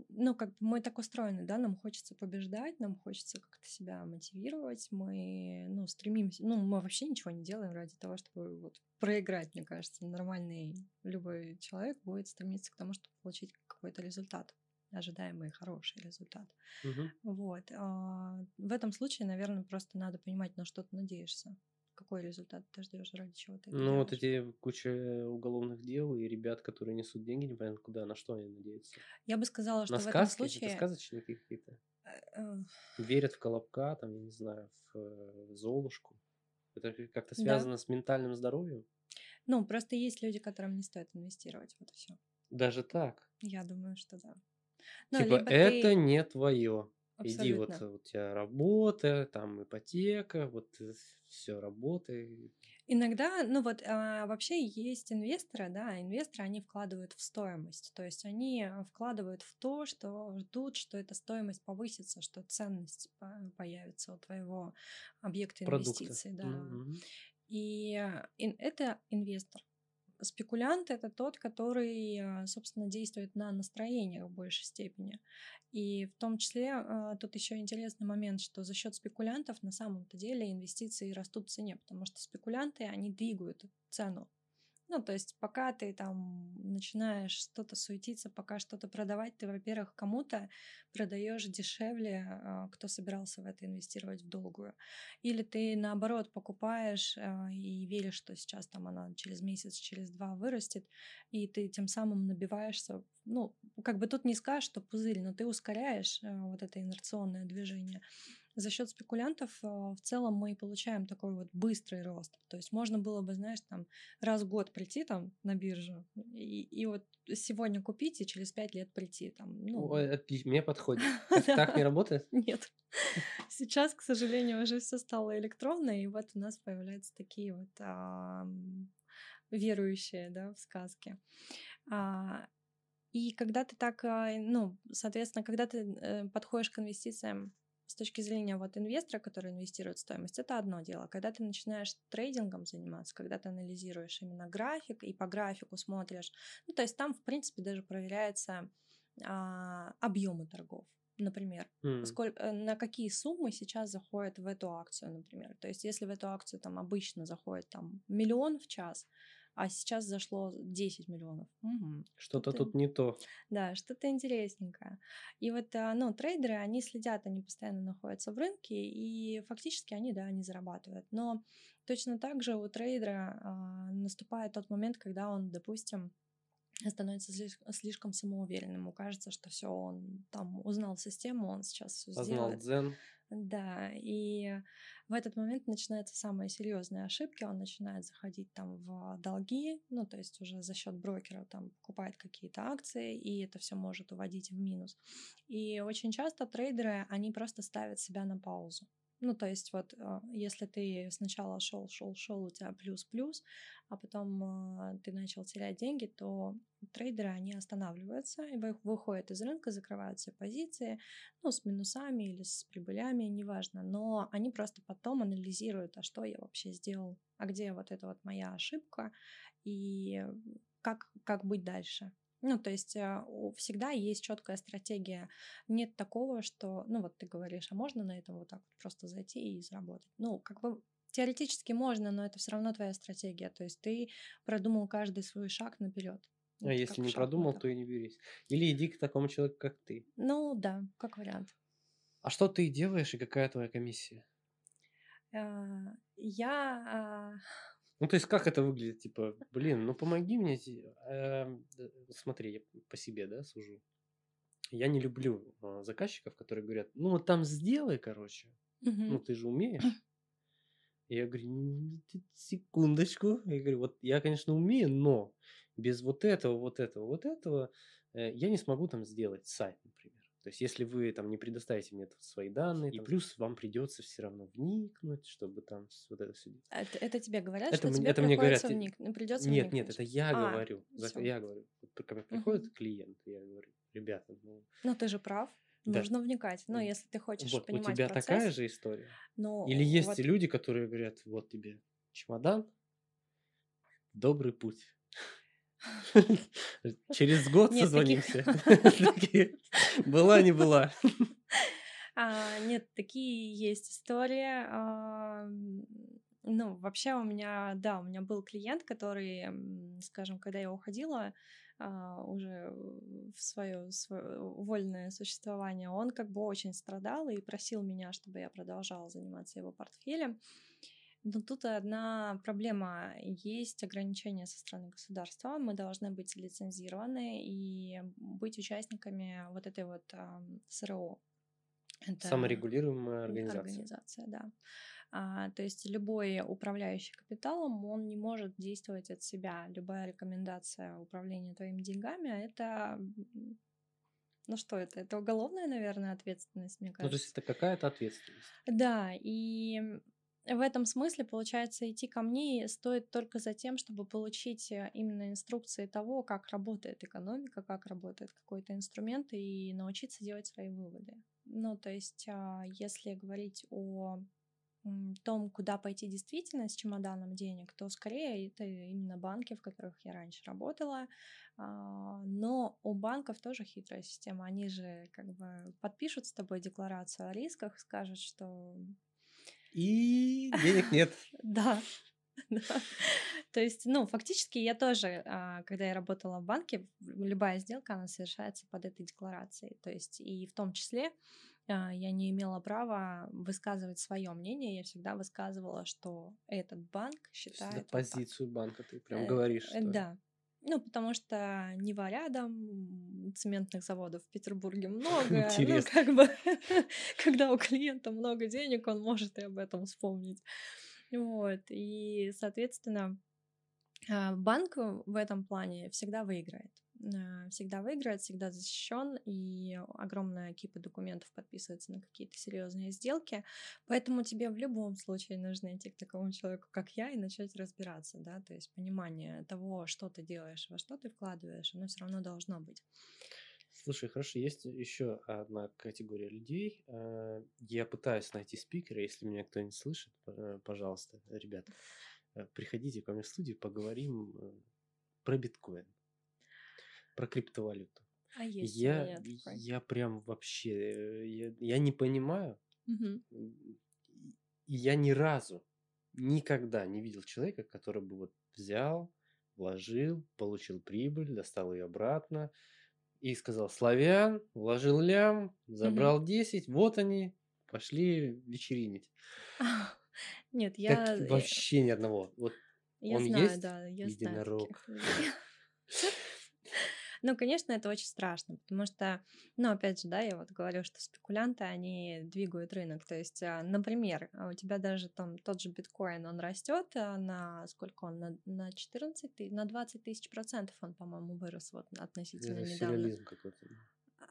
ну, как бы мы так устроены, да, нам хочется побеждать, нам хочется как-то себя мотивировать, мы, ну, стремимся, ну, мы вообще ничего не делаем ради того, чтобы вот проиграть, мне кажется. Нормальный любой человек будет стремиться к тому, чтобы получить какой-то результат ожидаемый хороший результат. Угу. Вот. А в этом случае, наверное, просто надо понимать, на что ты надеешься какой результат ты ждешь, ради чего ты это Ну, вот эти куча уголовных дел и ребят, которые несут деньги непонятно куда, на что они надеются. Я бы сказала, что на в сказки? этом случае... Это сказочники какие-то? Э, э. Верят в колобка, там, я не знаю, в, э, в Золушку. Это как-то связано да. с ментальным здоровьем? Ну, просто есть люди, которым не стоит инвестировать, вот и все. Даже так? Я думаю, что да. Ну, типа, это ты... не твое. Иди, вот Абсолютно. у тебя работа, там ипотека, вот все работай. Иногда, ну вот а, вообще есть инвесторы, да, инвесторы, они вкладывают в стоимость, то есть они а, вкладывают в то, что ждут, что эта стоимость повысится, что ценность появится у твоего объекта инвестиций, да. Мгм. И а, это инвестор спекулянт это тот, который, а, собственно, действует на настроениях в большей степени. И в том числе а, тут еще интересный момент, что за счет спекулянтов на самом-то деле инвестиции растут в цене, потому что спекулянты, они двигают цену ну, то есть пока ты там начинаешь что-то суетиться, пока что-то продавать, ты, во-первых, кому-то продаешь дешевле, а, кто собирался в это инвестировать в долгую. Или ты, наоборот, покупаешь а, и веришь, что сейчас там она через месяц, через два вырастет, и ты тем самым набиваешься, ну, как бы тут не скажешь, что пузырь, но ты ускоряешь а, вот это инерционное движение за счет спекулянтов а, в целом мы и получаем такой вот быстрый рост. То есть можно было бы, знаешь, там раз в год прийти там на биржу и, и вот сегодня купить и через пять лет прийти там. Ну... Ой, отлично, мне подходит. (laughs) Так не работает? Нет. Сейчас, к сожалению, уже все стало электронно, и вот у нас появляются такие вот верующие, да, в сказки. А, и когда ты так, а, ну, соответственно, когда ты э, подходишь к инвестициям с точки зрения вот инвестора, который инвестирует в стоимость, это одно дело. Когда ты начинаешь трейдингом заниматься, когда ты анализируешь именно график и по графику смотришь, ну, то есть там, в принципе, даже проверяется а, объемы торгов например, mm. сколько, э, на какие суммы сейчас заходят в эту акцию, например. То есть, если в эту акцию там обычно заходит там миллион в час, а сейчас зашло 10 миллионов. Угу. Что-то тут не то. Да, что-то интересненькое. И вот, а, ну, трейдеры, они следят, они постоянно находятся в рынке, и фактически они, да, они зарабатывают. Но точно так же у трейдера а, наступает тот момент, когда он, допустим, становится слишком самоуверенным. Ему кажется, что все, он там узнал систему, он сейчас все сделает. дзен. Да, и в этот момент начинаются самые серьезные ошибки. Он начинает заходить там в долги, ну, то есть уже за счет брокера там покупает какие-то акции, и это все может уводить в минус. И очень часто трейдеры, они просто ставят себя на паузу. Ну, то есть вот а, если ты сначала шел, шел, шел, у тебя плюс-плюс, а потом а, ты начал терять деньги, то трейдеры, они останавливаются и выходят из рынка, закрывают все позиции, ну, с минусами или с прибылями, неважно, но они просто потом анализируют, а что я вообще сделал, а где вот эта вот моя ошибка, и как, как быть дальше. Ну, то есть а, всегда есть четкая стратегия. Нет такого, что, ну, вот ты говоришь, а можно на этом вот так вот просто зайти и заработать? Ну, как бы теоретически можно, но это все равно твоя стратегия. То есть ты продумал каждый свой шаг наперед. А если не продумал, то и не берись. Или иди к такому человеку, как ты. Ну да, как вариант. А что ты делаешь и какая твоя комиссия? А, я а, ну, то есть, как это выглядит? Типа, блин, ну помоги мне. Э, смотри, я по себе, да, сужу. Я не люблю э, заказчиков, которые говорят, ну вот там сделай, короче. Угу. Ну, ты же умеешь. (laughs) Я говорю, секундочку. Я говорю, вот я, конечно, умею, но без вот этого, вот этого, вот этого э, я не смогу там сделать сайт, например. То есть, если вы там не предоставите мне свои данные, и плюс вам придется все равно вникнуть, чтобы там вот это все. Это, это тебе говорят, это, что тебе это мне говорят, вник... Ну, придется Нет, вникнуть. нет, это я а, говорю. Всё. Я говорю. Когда приходит угу. клиент, я говорю, ребята, ну. Ну ты же прав. Да. Нужно вникать. Ну, если ты хочешь вот, понимать У тебя процесс, такая же история? Ну, Или есть вот... люди, которые говорят, вот тебе чемодан, добрый путь. (laughs) Через год нет, созвонимся. (laughs) (laughs) Была, не была. А, нет, такие есть истории. А, ну, вообще у меня, да, у меня был клиент, который, скажем, когда я уходила а, уже в свое, свое вольное существование, он как бы очень страдал и просил меня, чтобы я продолжала заниматься его портфелем. Но тут одна проблема. Есть ограничения со стороны государства. Мы должны быть лицензированы и быть участниками вот этой вот э, СРО. Это Саморегулируемая организация. Организация, да. А, то есть любой управляющий капиталом, он не может действовать от себя. Любая рекомендация управления твоими деньгами, это ну что это? Это уголовная, наверное, ответственность, мне кажется. Ну, то есть это какая-то ответственность. Да, и в этом смысле, получается, идти ко мне стоит только за тем, чтобы получить э, именно инструкции того, как работает экономика, как работает какой-то инструмент и научиться делать свои выводы. Ну, то есть, а, если говорить о том, куда пойти действительно с чемоданом денег, то скорее это именно банки, в которых я раньше работала. А, но у банков тоже хитрая система. Они же как бы подпишут с тобой декларацию о рисках, скажут, что и денег нет. (laughs) (laughs) Да. То есть, ну, фактически я тоже, а, когда я работала в банке, любая сделка, она совершается под этой декларацией. То есть, и в том числе а, я не имела права высказывать свое мнение, я всегда высказывала, что этот банк считает... Позицию банка ты прям э, говоришь. Что... Да, ну, потому что Нева рядом, цементных заводов в Петербурге (laughs) много. Интересно. Ну, как бы, (laughs) когда у клиента много денег, он может и об этом вспомнить. Вот, и, соответственно, а, банк в этом плане всегда выиграет. Э, всегда выиграет, всегда защищен, и огромная кипа документов подписывается на какие-то серьезные сделки. Поэтому тебе в любом случае нужно идти к такому человеку, как я, и начать разбираться, да, то есть понимание того, что ты делаешь, во что ты вкладываешь, оно все равно должно быть. Слушай, хорошо, есть еще одна категория людей. Э, я пытаюсь найти спикера, если меня кто-нибудь слышит, пожалуйста, ребята, э, приходите ко мне в студию, поговорим про биткоин, про криптовалюту. А есть я, я прям вообще, э, я, я не понимаю, угу. и я ни разу, никогда не видел человека, который бы вот взял, вложил, получил прибыль, достал ее обратно и сказал, славян, вложил лям, забрал угу. 10, вот они, пошли вечеринить. (laughs) Нет, я... Так вообще ни одного. Вот я Он знаю, есть да, я единорог. знаю. (laughs) (laughs) Ну, конечно, это очень страшно, потому что, ну, опять же, да, я вот говорю, что спекулянты, они двигают рынок. То есть, а, например, а у тебя даже там тот же биткоин, он растет а, на сколько он, на, на 14, на 20 тысяч процентов он, по-моему, вырос вот относительно это недавно. какой-то.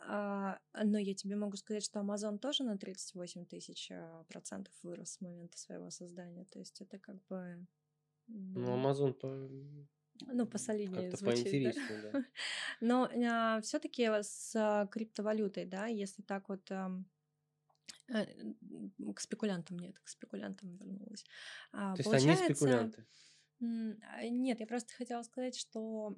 А, но я тебе могу сказать, что Amazon тоже на 38 тысяч процентов вырос с момента своего создания. То есть это как бы ну, Amazon по... Ну, посолиднее как звучит, да? да. (laughs) Но а, все-таки с а, криптовалютой, да, если так вот а, к спекулянтам нет, к спекулянтам вернулась. А, То есть они спекулянты? А, нет, я просто хотела сказать, что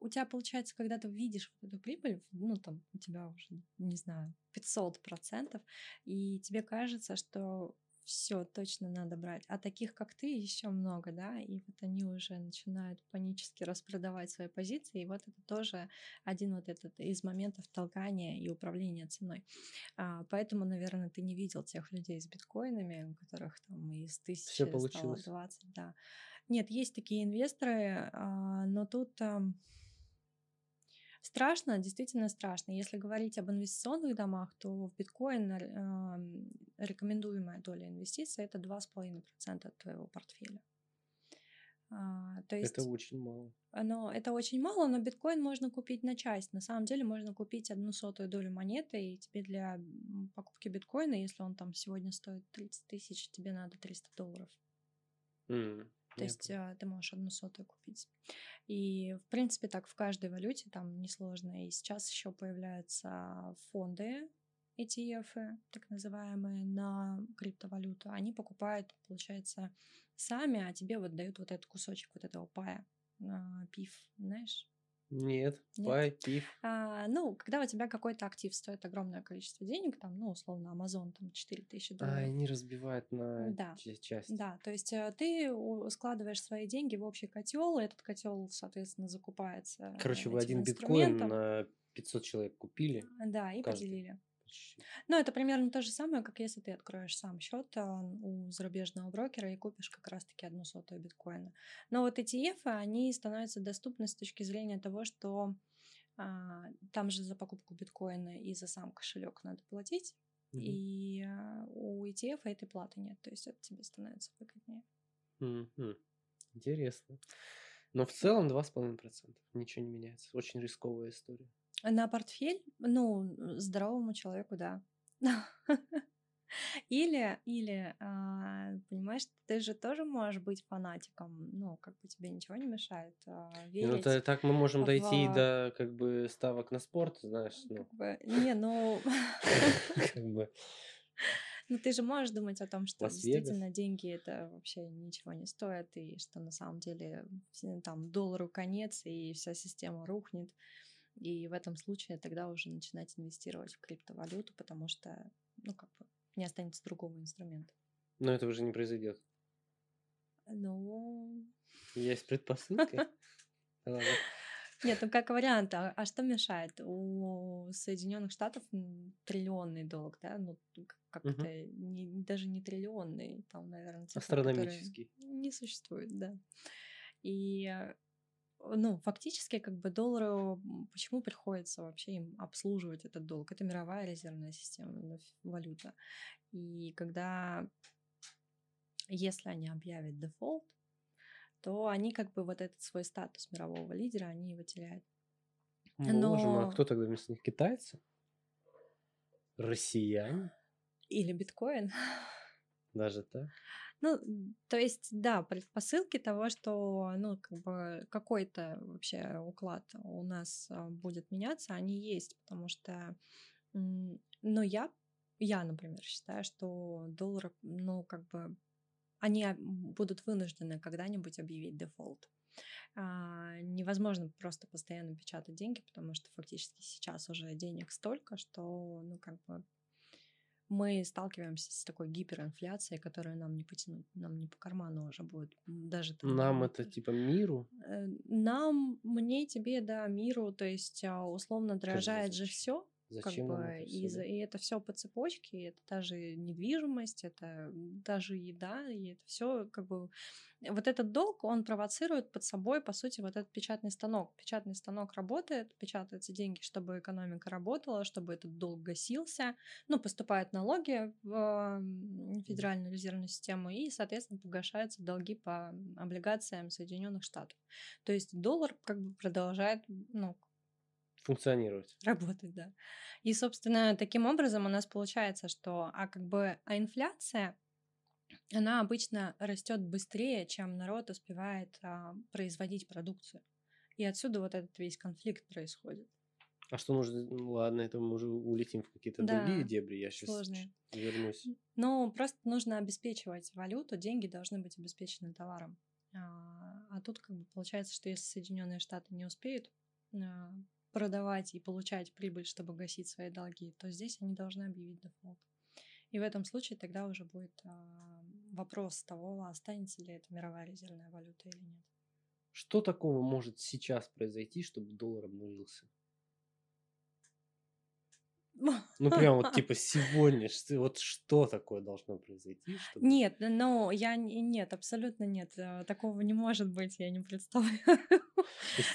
у тебя получается, когда ты видишь вот эту прибыль, ну там у тебя уже, не знаю, 500 процентов, и тебе кажется, что все точно надо брать. А таких, как ты, еще много, да, и вот они уже начинают панически распродавать свои позиции, и вот это тоже один вот этот из моментов толкания и управления ценой. А, поэтому, наверное, ты не видел тех людей с биткоинами, у которых там из тысячи Все получилось. стало 20, да. Нет, есть такие инвесторы, а, но тут... А, Страшно, действительно страшно. Если говорить об инвестиционных домах, то в биткоин э, рекомендуемая доля инвестиций это 2,5% от твоего портфеля. А, то есть, это очень мало. Но это очень мало, но биткоин можно купить на часть. На самом деле можно купить одну сотую долю монеты, и тебе для покупки биткоина, если он там сегодня стоит 30 тысяч, тебе надо 300 долларов. Mm. То есть понял. ты можешь одну сотую купить. И, в принципе, так в каждой валюте там несложно. И сейчас еще появляются фонды, ETF, так называемые, на криптовалюту. Они покупают, получается, сами, а тебе вот дают вот этот кусочек вот этого пая, пив, знаешь? Нет, Нет. пай, пив. А, ну, когда у тебя какой-то актив стоит огромное количество денег, там, ну, условно, Amazon, там, 4000 долларов. А, они разбивают на да. части. Да, то есть э, ты складываешь свои деньги в общий котел, и этот котел, соответственно, закупается. Короче, вы один биткоин на 500 человек купили. Да, и каждый. поделили. Ну, это примерно то же самое, как если ты откроешь сам счет а, у зарубежного брокера и купишь как раз-таки одну сотую биткоина. Но вот ETF, они становятся доступны с точки зрения того, что а, там же за покупку биткоина и за сам кошелек надо платить, mm-hmm. и а, у ETF этой платы нет, то есть это тебе становится выгоднее. Mm-hmm. Интересно. Но в целом 2,5%. Ничего не меняется. Очень рисковая история. На портфель? Ну, здоровому человеку, да. Или, или, а, понимаешь, ты же тоже можешь быть фанатиком, ну, как бы тебе ничего не мешает а, верить. Ну, то, так мы можем в... дойти до, как бы, ставок на спорт, знаешь. Ну. Как бы, не, ну... (laughs) Как (laughs) бы... Ну, ты же можешь думать о том, что действительно деньги это вообще ничего не стоит, и что на самом деле там доллару конец, и вся система рухнет. И в этом случае тогда уже начинать инвестировать в криптовалюту, потому что, ну, как бы не останется другого инструмента. Но этого же не произойдет. Ну... Есть предпосылки? (laughs) Нет, ну как вариант, а, а что мешает? У Соединенных Штатов триллионный долг, да? Ну, как угу. не, даже не триллионный, там, наверное, цифры, Астрономический. Не существует, да. И ну, фактически, как бы доллару, почему приходится вообще им обслуживать этот долг? Это мировая резервная система, ну, валюта. И когда, если они объявят дефолт, то они как бы вот этот свой статус мирового лидера, они его теряют. Можем. А кто тогда вместо них? Китайцы? Россияне? Или биткоин? Даже так? Ну, то есть, да, предпосылки того, что, ну, как бы какой-то вообще уклад у нас а, будет меняться, они есть, потому что, ну, я, я, например, считаю, что доллар, ну, как бы, они будут вынуждены когда-нибудь объявить дефолт. А, невозможно просто постоянно печатать деньги, потому что фактически сейчас уже денег столько, что, ну, как бы мы сталкиваемся с такой гиперинфляцией, которая нам не потянуть, нам не по карману уже будет. Даже там, нам это типа миру? Э, нам, мне, тебе, да, миру, то есть а, условно дорожает же все. Зачем как бы, и, да? и это все по цепочке, это даже недвижимость, это даже еда, и это все как бы вот этот долг, он провоцирует под собой, по сути, вот этот печатный станок. Печатный станок работает, печатаются деньги, чтобы экономика работала, чтобы этот долг гасился. Ну, поступают налоги в Федеральную резервную систему, и, соответственно, погашаются долги по облигациям Соединенных Штатов. То есть доллар как бы продолжает, ну, функционировать. Работать, да. И, собственно, таким образом у нас получается, что а как бы а инфляция, она обычно растет быстрее, чем народ успевает а, производить продукцию. И отсюда вот этот весь конфликт происходит. А что нужно? Ну, ладно, это мы уже улетим в какие-то да, другие дебри. Я сейчас сложные. вернусь. Ну, просто нужно обеспечивать валюту, деньги должны быть обеспечены товаром. А, а тут как бы получается, что если Соединенные Штаты не успеют а, продавать и получать прибыль, чтобы гасить свои долги, то здесь они должны объявить дефолт. И в этом случае тогда уже будет а, вопрос того, останется ли это мировая резервная валюта или нет. Что такого может сейчас произойти, чтобы доллар обнулился? Ну, (laughs) прям вот типа сегодня, вот что такое должно произойти? Чтобы... Нет, но я нет, абсолютно нет. Э, такого не может быть, я не представляю.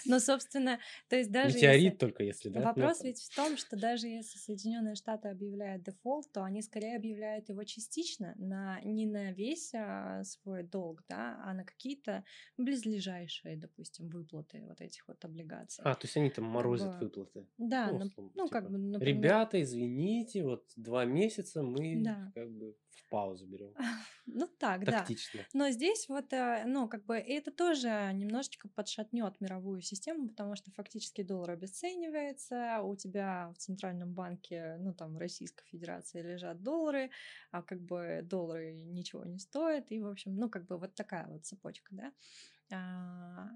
Но, собственно, то есть даже... Метеорит если... только если, да? Вопрос ведь в том, что даже если Соединенные Штаты объявляют дефолт, то они скорее объявляют его частично, на, не на весь а, свой долг, да, а на какие-то близлежащие, допустим, выплаты вот этих вот облигаций. А, то есть они там морозят выплаты? Да, ну, ну, ну типа, как бы, например... Ребята, извините, вот два месяца мы да. как бы в паузу берем. (laughs) Ну так, Тактично. да. Но здесь вот, э, ну, как бы это тоже немножечко подшатнет мировую систему, потому что фактически доллар обесценивается, у тебя в Центральном банке, ну, там, Российской Федерации лежат доллары, а как бы доллары ничего не стоят, и, в общем, ну, как бы вот такая вот цепочка, да.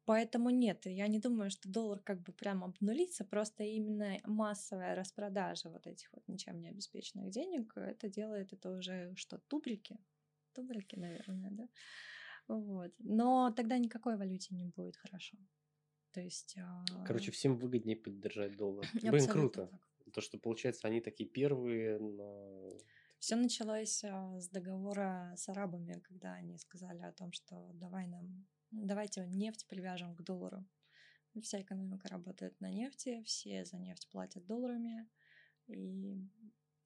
А, Поэтому нет, я не думаю, что доллар как бы прям обнулится, просто именно массовая распродажа вот этих вот ничем не обеспеченных денег, это делает это уже что, тубрики? Тубрики, наверное, да? Вот. Но тогда никакой валюте не будет хорошо. То есть... Короче, всем выгоднее поддержать доллар. (laughs) Блин, круто. Так. То, что, получается, они такие первые на... Все началось а, с договора с арабами, когда они сказали о том, что давай нам Давайте нефть привяжем к доллару. Вся экономика работает на нефти, все за нефть платят долларами. И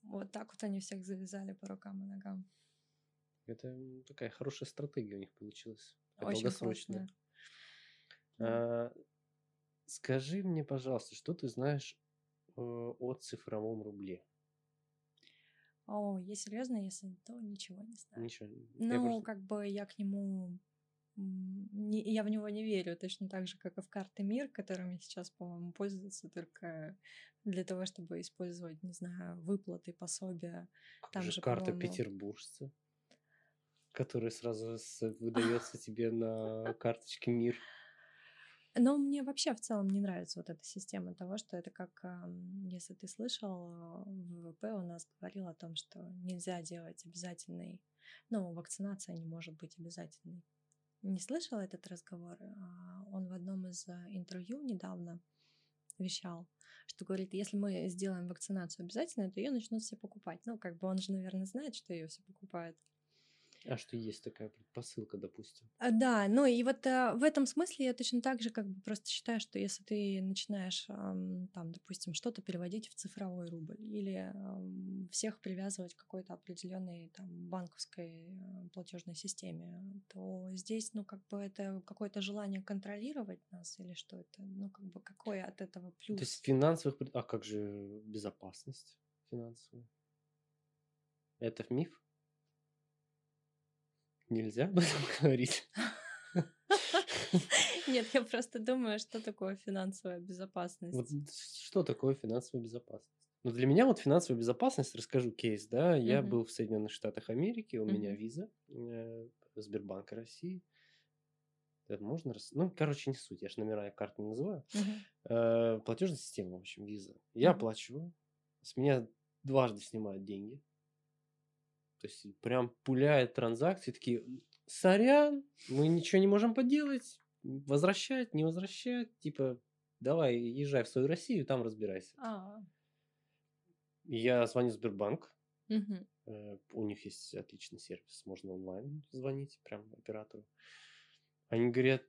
вот так вот они всех завязали по рукам и ногам. Это такая хорошая стратегия у них получилась. Очень долгосрочная. А, скажи мне, пожалуйста, что ты знаешь э, о цифровом рубле? О, я серьезно, если то ничего не знаю. Ничего. Ну, просто... как бы я к нему не, я в него не верю, точно так же, как и в карты мир, которыми сейчас, по-моему, пользуются только для того, чтобы использовать, не знаю, выплаты, пособия. Как Там же, же карта петербуржца, которая сразу выдается тебе на карточке мир. Но мне вообще в целом не нравится вот эта система того, что это как, если ты слышал, ВВП у нас говорил о том, что нельзя делать обязательный, ну, вакцинация не может быть обязательной не слышала этот разговор. А, он в одном из а, интервью недавно вещал, что говорит, если мы сделаем вакцинацию обязательно, то ее начнут все покупать. Ну, как бы он же, наверное, знает, что ее все покупают. А что есть такая предпосылка, допустим? А, да, ну и вот а, в этом смысле я точно так же как бы просто считаю, что если ты начинаешь там, допустим, что-то переводить в цифровой рубль или всех привязывать к какой-то определенной там банковской э, платежной системе, то здесь, ну как бы это какое-то желание контролировать нас или что это, ну как бы какой от этого плюс? То есть финансовых, а как же безопасность финансовая? Это миф? Нельзя (laughs) об этом говорить? (laughs) Нет, я просто думаю, что такое финансовая безопасность. Вот что такое финансовая безопасность? Ну, для меня вот финансовая безопасность, расскажу кейс, да, я угу. был в Соединенных Штатах Америки, у угу. меня виза э, Сбербанка России. Это можно рас... Ну, короче, не суть, я же номера карты не называю. Угу. Э, платежная система, в общем, виза. Я угу. оплачиваю, с меня дважды снимают деньги. То есть прям пуляет транзакции, такие, сорян, мы ничего не можем поделать, возвращать, не возвращать, типа, давай, езжай в свою Россию, там разбирайся. А. Я звоню в Сбербанк, угу. у них есть отличный сервис, можно онлайн звонить, прям оператору. Они говорят,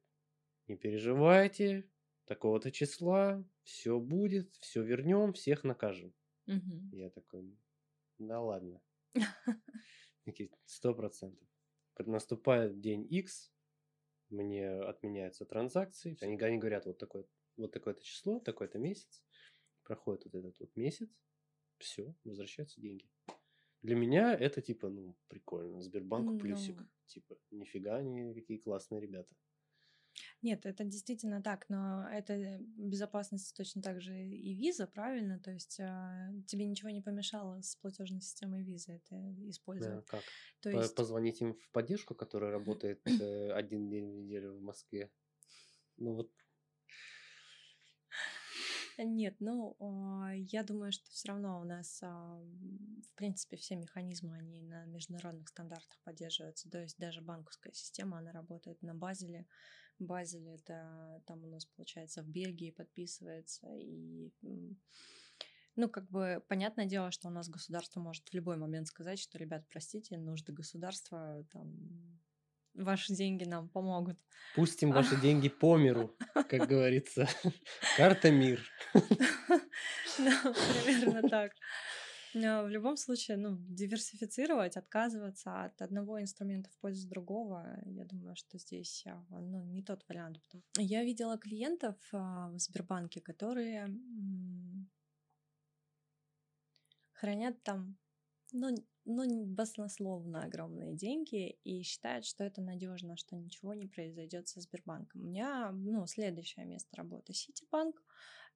не переживайте, такого-то числа, все будет, все вернем, всех накажем. Угу. Я такой, да ладно. (laughs) Сто процентов. Наступает день X, мне отменяются транзакции. Они, они говорят, вот такое, вот такое-то число, такой-то месяц. Проходит вот этот вот месяц, все, возвращаются деньги. Для меня это типа, ну, прикольно. Сбербанк плюсик. Ну... Типа, нифига, они какие классные ребята. Нет, это действительно так, но это безопасность точно так же и виза, правильно? То есть а, тебе ничего не помешало с платежной системой визы это использовать. Да, как? То есть... Позвонить им в поддержку, которая работает э, один день в неделю в Москве. Ну вот нет, ну, а, я думаю, что все равно у нас, а, в принципе, все механизмы, они на международных стандартах поддерживаются. То есть даже банковская система, она работает на Базеле. Базель это там у нас, получается, в Бельгии подписывается. И ну, как бы, понятное дело, что у нас государство может в любой момент сказать, что, ребят, простите, нужды государства, там, ваши деньги нам помогут. Пустим ваши деньги по миру, как (laughs) говорится. Карта мир. (laughs) Да, примерно так. Но в любом случае, ну, диверсифицировать, отказываться от одного инструмента в пользу другого, я думаю, что здесь а, ну, не тот вариант. Я видела клиентов а, в Сбербанке, которые хранят там ну, ну, баснословно огромные деньги и считают, что это надежно, что ничего не произойдет со Сбербанком. У меня, ну, следующее место работы Ситибанк.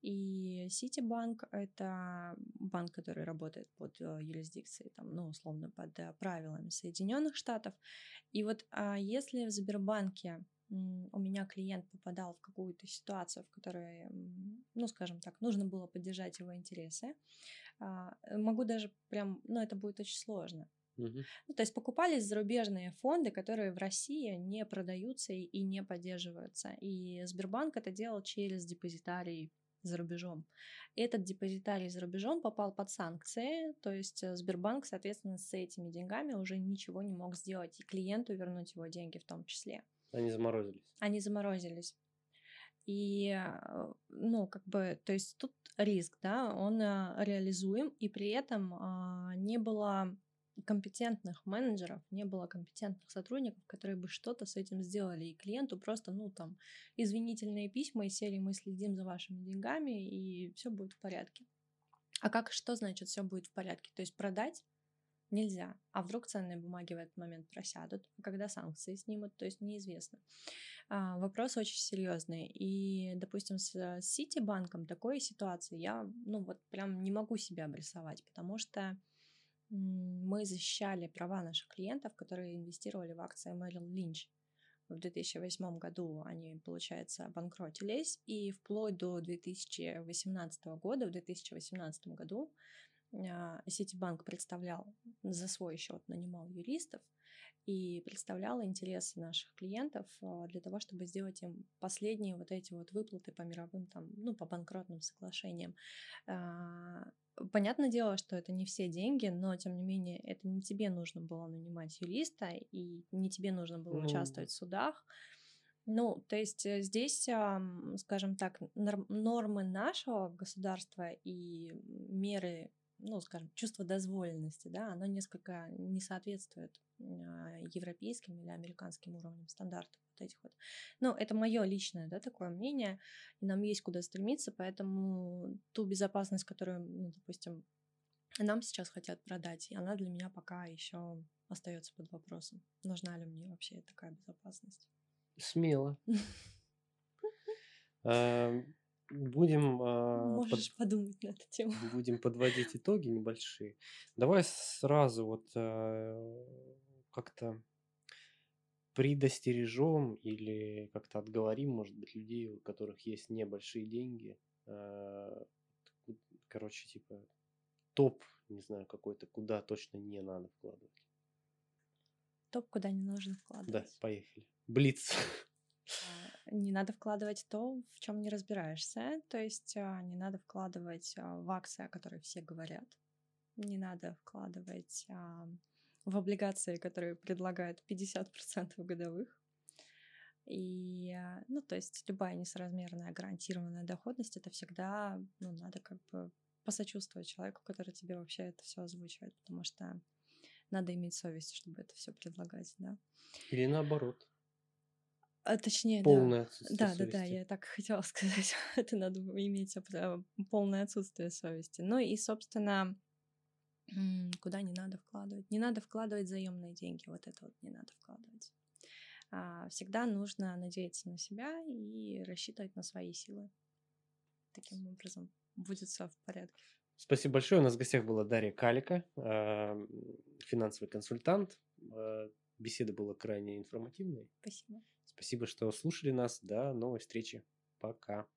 И Ситибанк — это банк, который работает под э, юрисдикцией, там, ну, условно, под э, правилами Соединенных Штатов. И вот а если в Сбербанке у меня клиент попадал в какую-то ситуацию, в которой, ну, скажем так, нужно было поддержать его интересы. А, могу даже прям, ну, это будет очень сложно. Угу. Ну, то есть покупались зарубежные фонды, которые в России не продаются и, и не поддерживаются. И Сбербанк это делал через депозитарий за рубежом. Этот депозитарий за рубежом попал под санкции, то есть э, Сбербанк, соответственно, с этими деньгами уже ничего не мог сделать, и клиенту вернуть его деньги в том числе. Они заморозились. Они заморозились. И, э, ну, как бы, то есть тут риск, да, он э, реализуем, и при этом а, не было компетентных менеджеров, не было компетентных сотрудников, которые бы что-то с этим сделали. И клиенту просто, ну, там, извинительные письма из серии «Мы следим за вашими деньгами, и все будет в порядке». А как, что значит все будет в порядке? То есть продать нельзя. А вдруг ценные бумаги в этот момент просядут, а когда санкции снимут, то есть неизвестно. А, вопрос очень серьезный. И, допустим, с Ситибанком такой ситуации я, ну вот прям не могу себя обрисовать, потому что мы защищали права наших клиентов, которые инвестировали в акции Merrill Lynch. В 2008 году они, получается, обанкротились, и вплоть до 2018 года, в 2018 году а, Ситибанк представлял за свой счет, нанимал юристов, и представляла интересы наших клиентов а, для того, чтобы сделать им последние вот эти вот выплаты по мировым там, ну, по банкротным соглашениям. Понятное дело, что это не все деньги, но тем не менее это не тебе нужно было нанимать юриста и не тебе нужно было ну... участвовать в судах. Ну, то есть э, здесь, скажем так, нормы нашего государства и меры ну, скажем, чувство дозволенности, да, оно несколько не соответствует а, европейским или американским уровням стандартов вот этих вот. Но это мое личное, да, такое мнение, и нам есть куда стремиться, поэтому ту безопасность, которую, ну, допустим, нам сейчас хотят продать, и она для меня пока еще остается под вопросом. Нужна ли мне вообще такая безопасность? Смело. (laughs) Эм, Будем, а, Можешь подумать на эту тему. (laughs) будем подводить итоги небольшие. Давай сразу вот э, как-то предостережем или как-то отговорим, может быть, людей, у которых есть небольшие деньги. Э, короче, типа топ, не знаю, какой-то, куда точно не надо вкладывать. Топ, куда не нужно Да, поехали. Блиц. не надо вкладывать то, в чем не разбираешься. То есть а, не надо вкладывать а, в акции, о которых все говорят. Не надо вкладывать а, в облигации, которые предлагают 50% годовых. И, ну, то есть любая несоразмерная гарантированная доходность, это всегда, ну, надо как бы посочувствовать человеку, который тебе вообще это все озвучивает, потому что надо иметь совесть, чтобы это все предлагать, да. Или наоборот. А, точнее, полное да. отсутствие да, совести. Да, да, я так (laughs) хотела сказать. (laughs) Это надо иметь полное отсутствие совести. Ну и, собственно, куда не надо вкладывать. Не надо вкладывать заемные деньги. Вот это вот не надо вкладывать. А, всегда нужно надеяться на себя и рассчитывать на свои силы. Таким образом будет все в порядке. Спасибо большое. У нас в гостях была Дарья Калика, финансовый консультант. А, беседа была крайне информативной. Спасибо. Спасибо, что слушали нас. До новой встречи. Пока.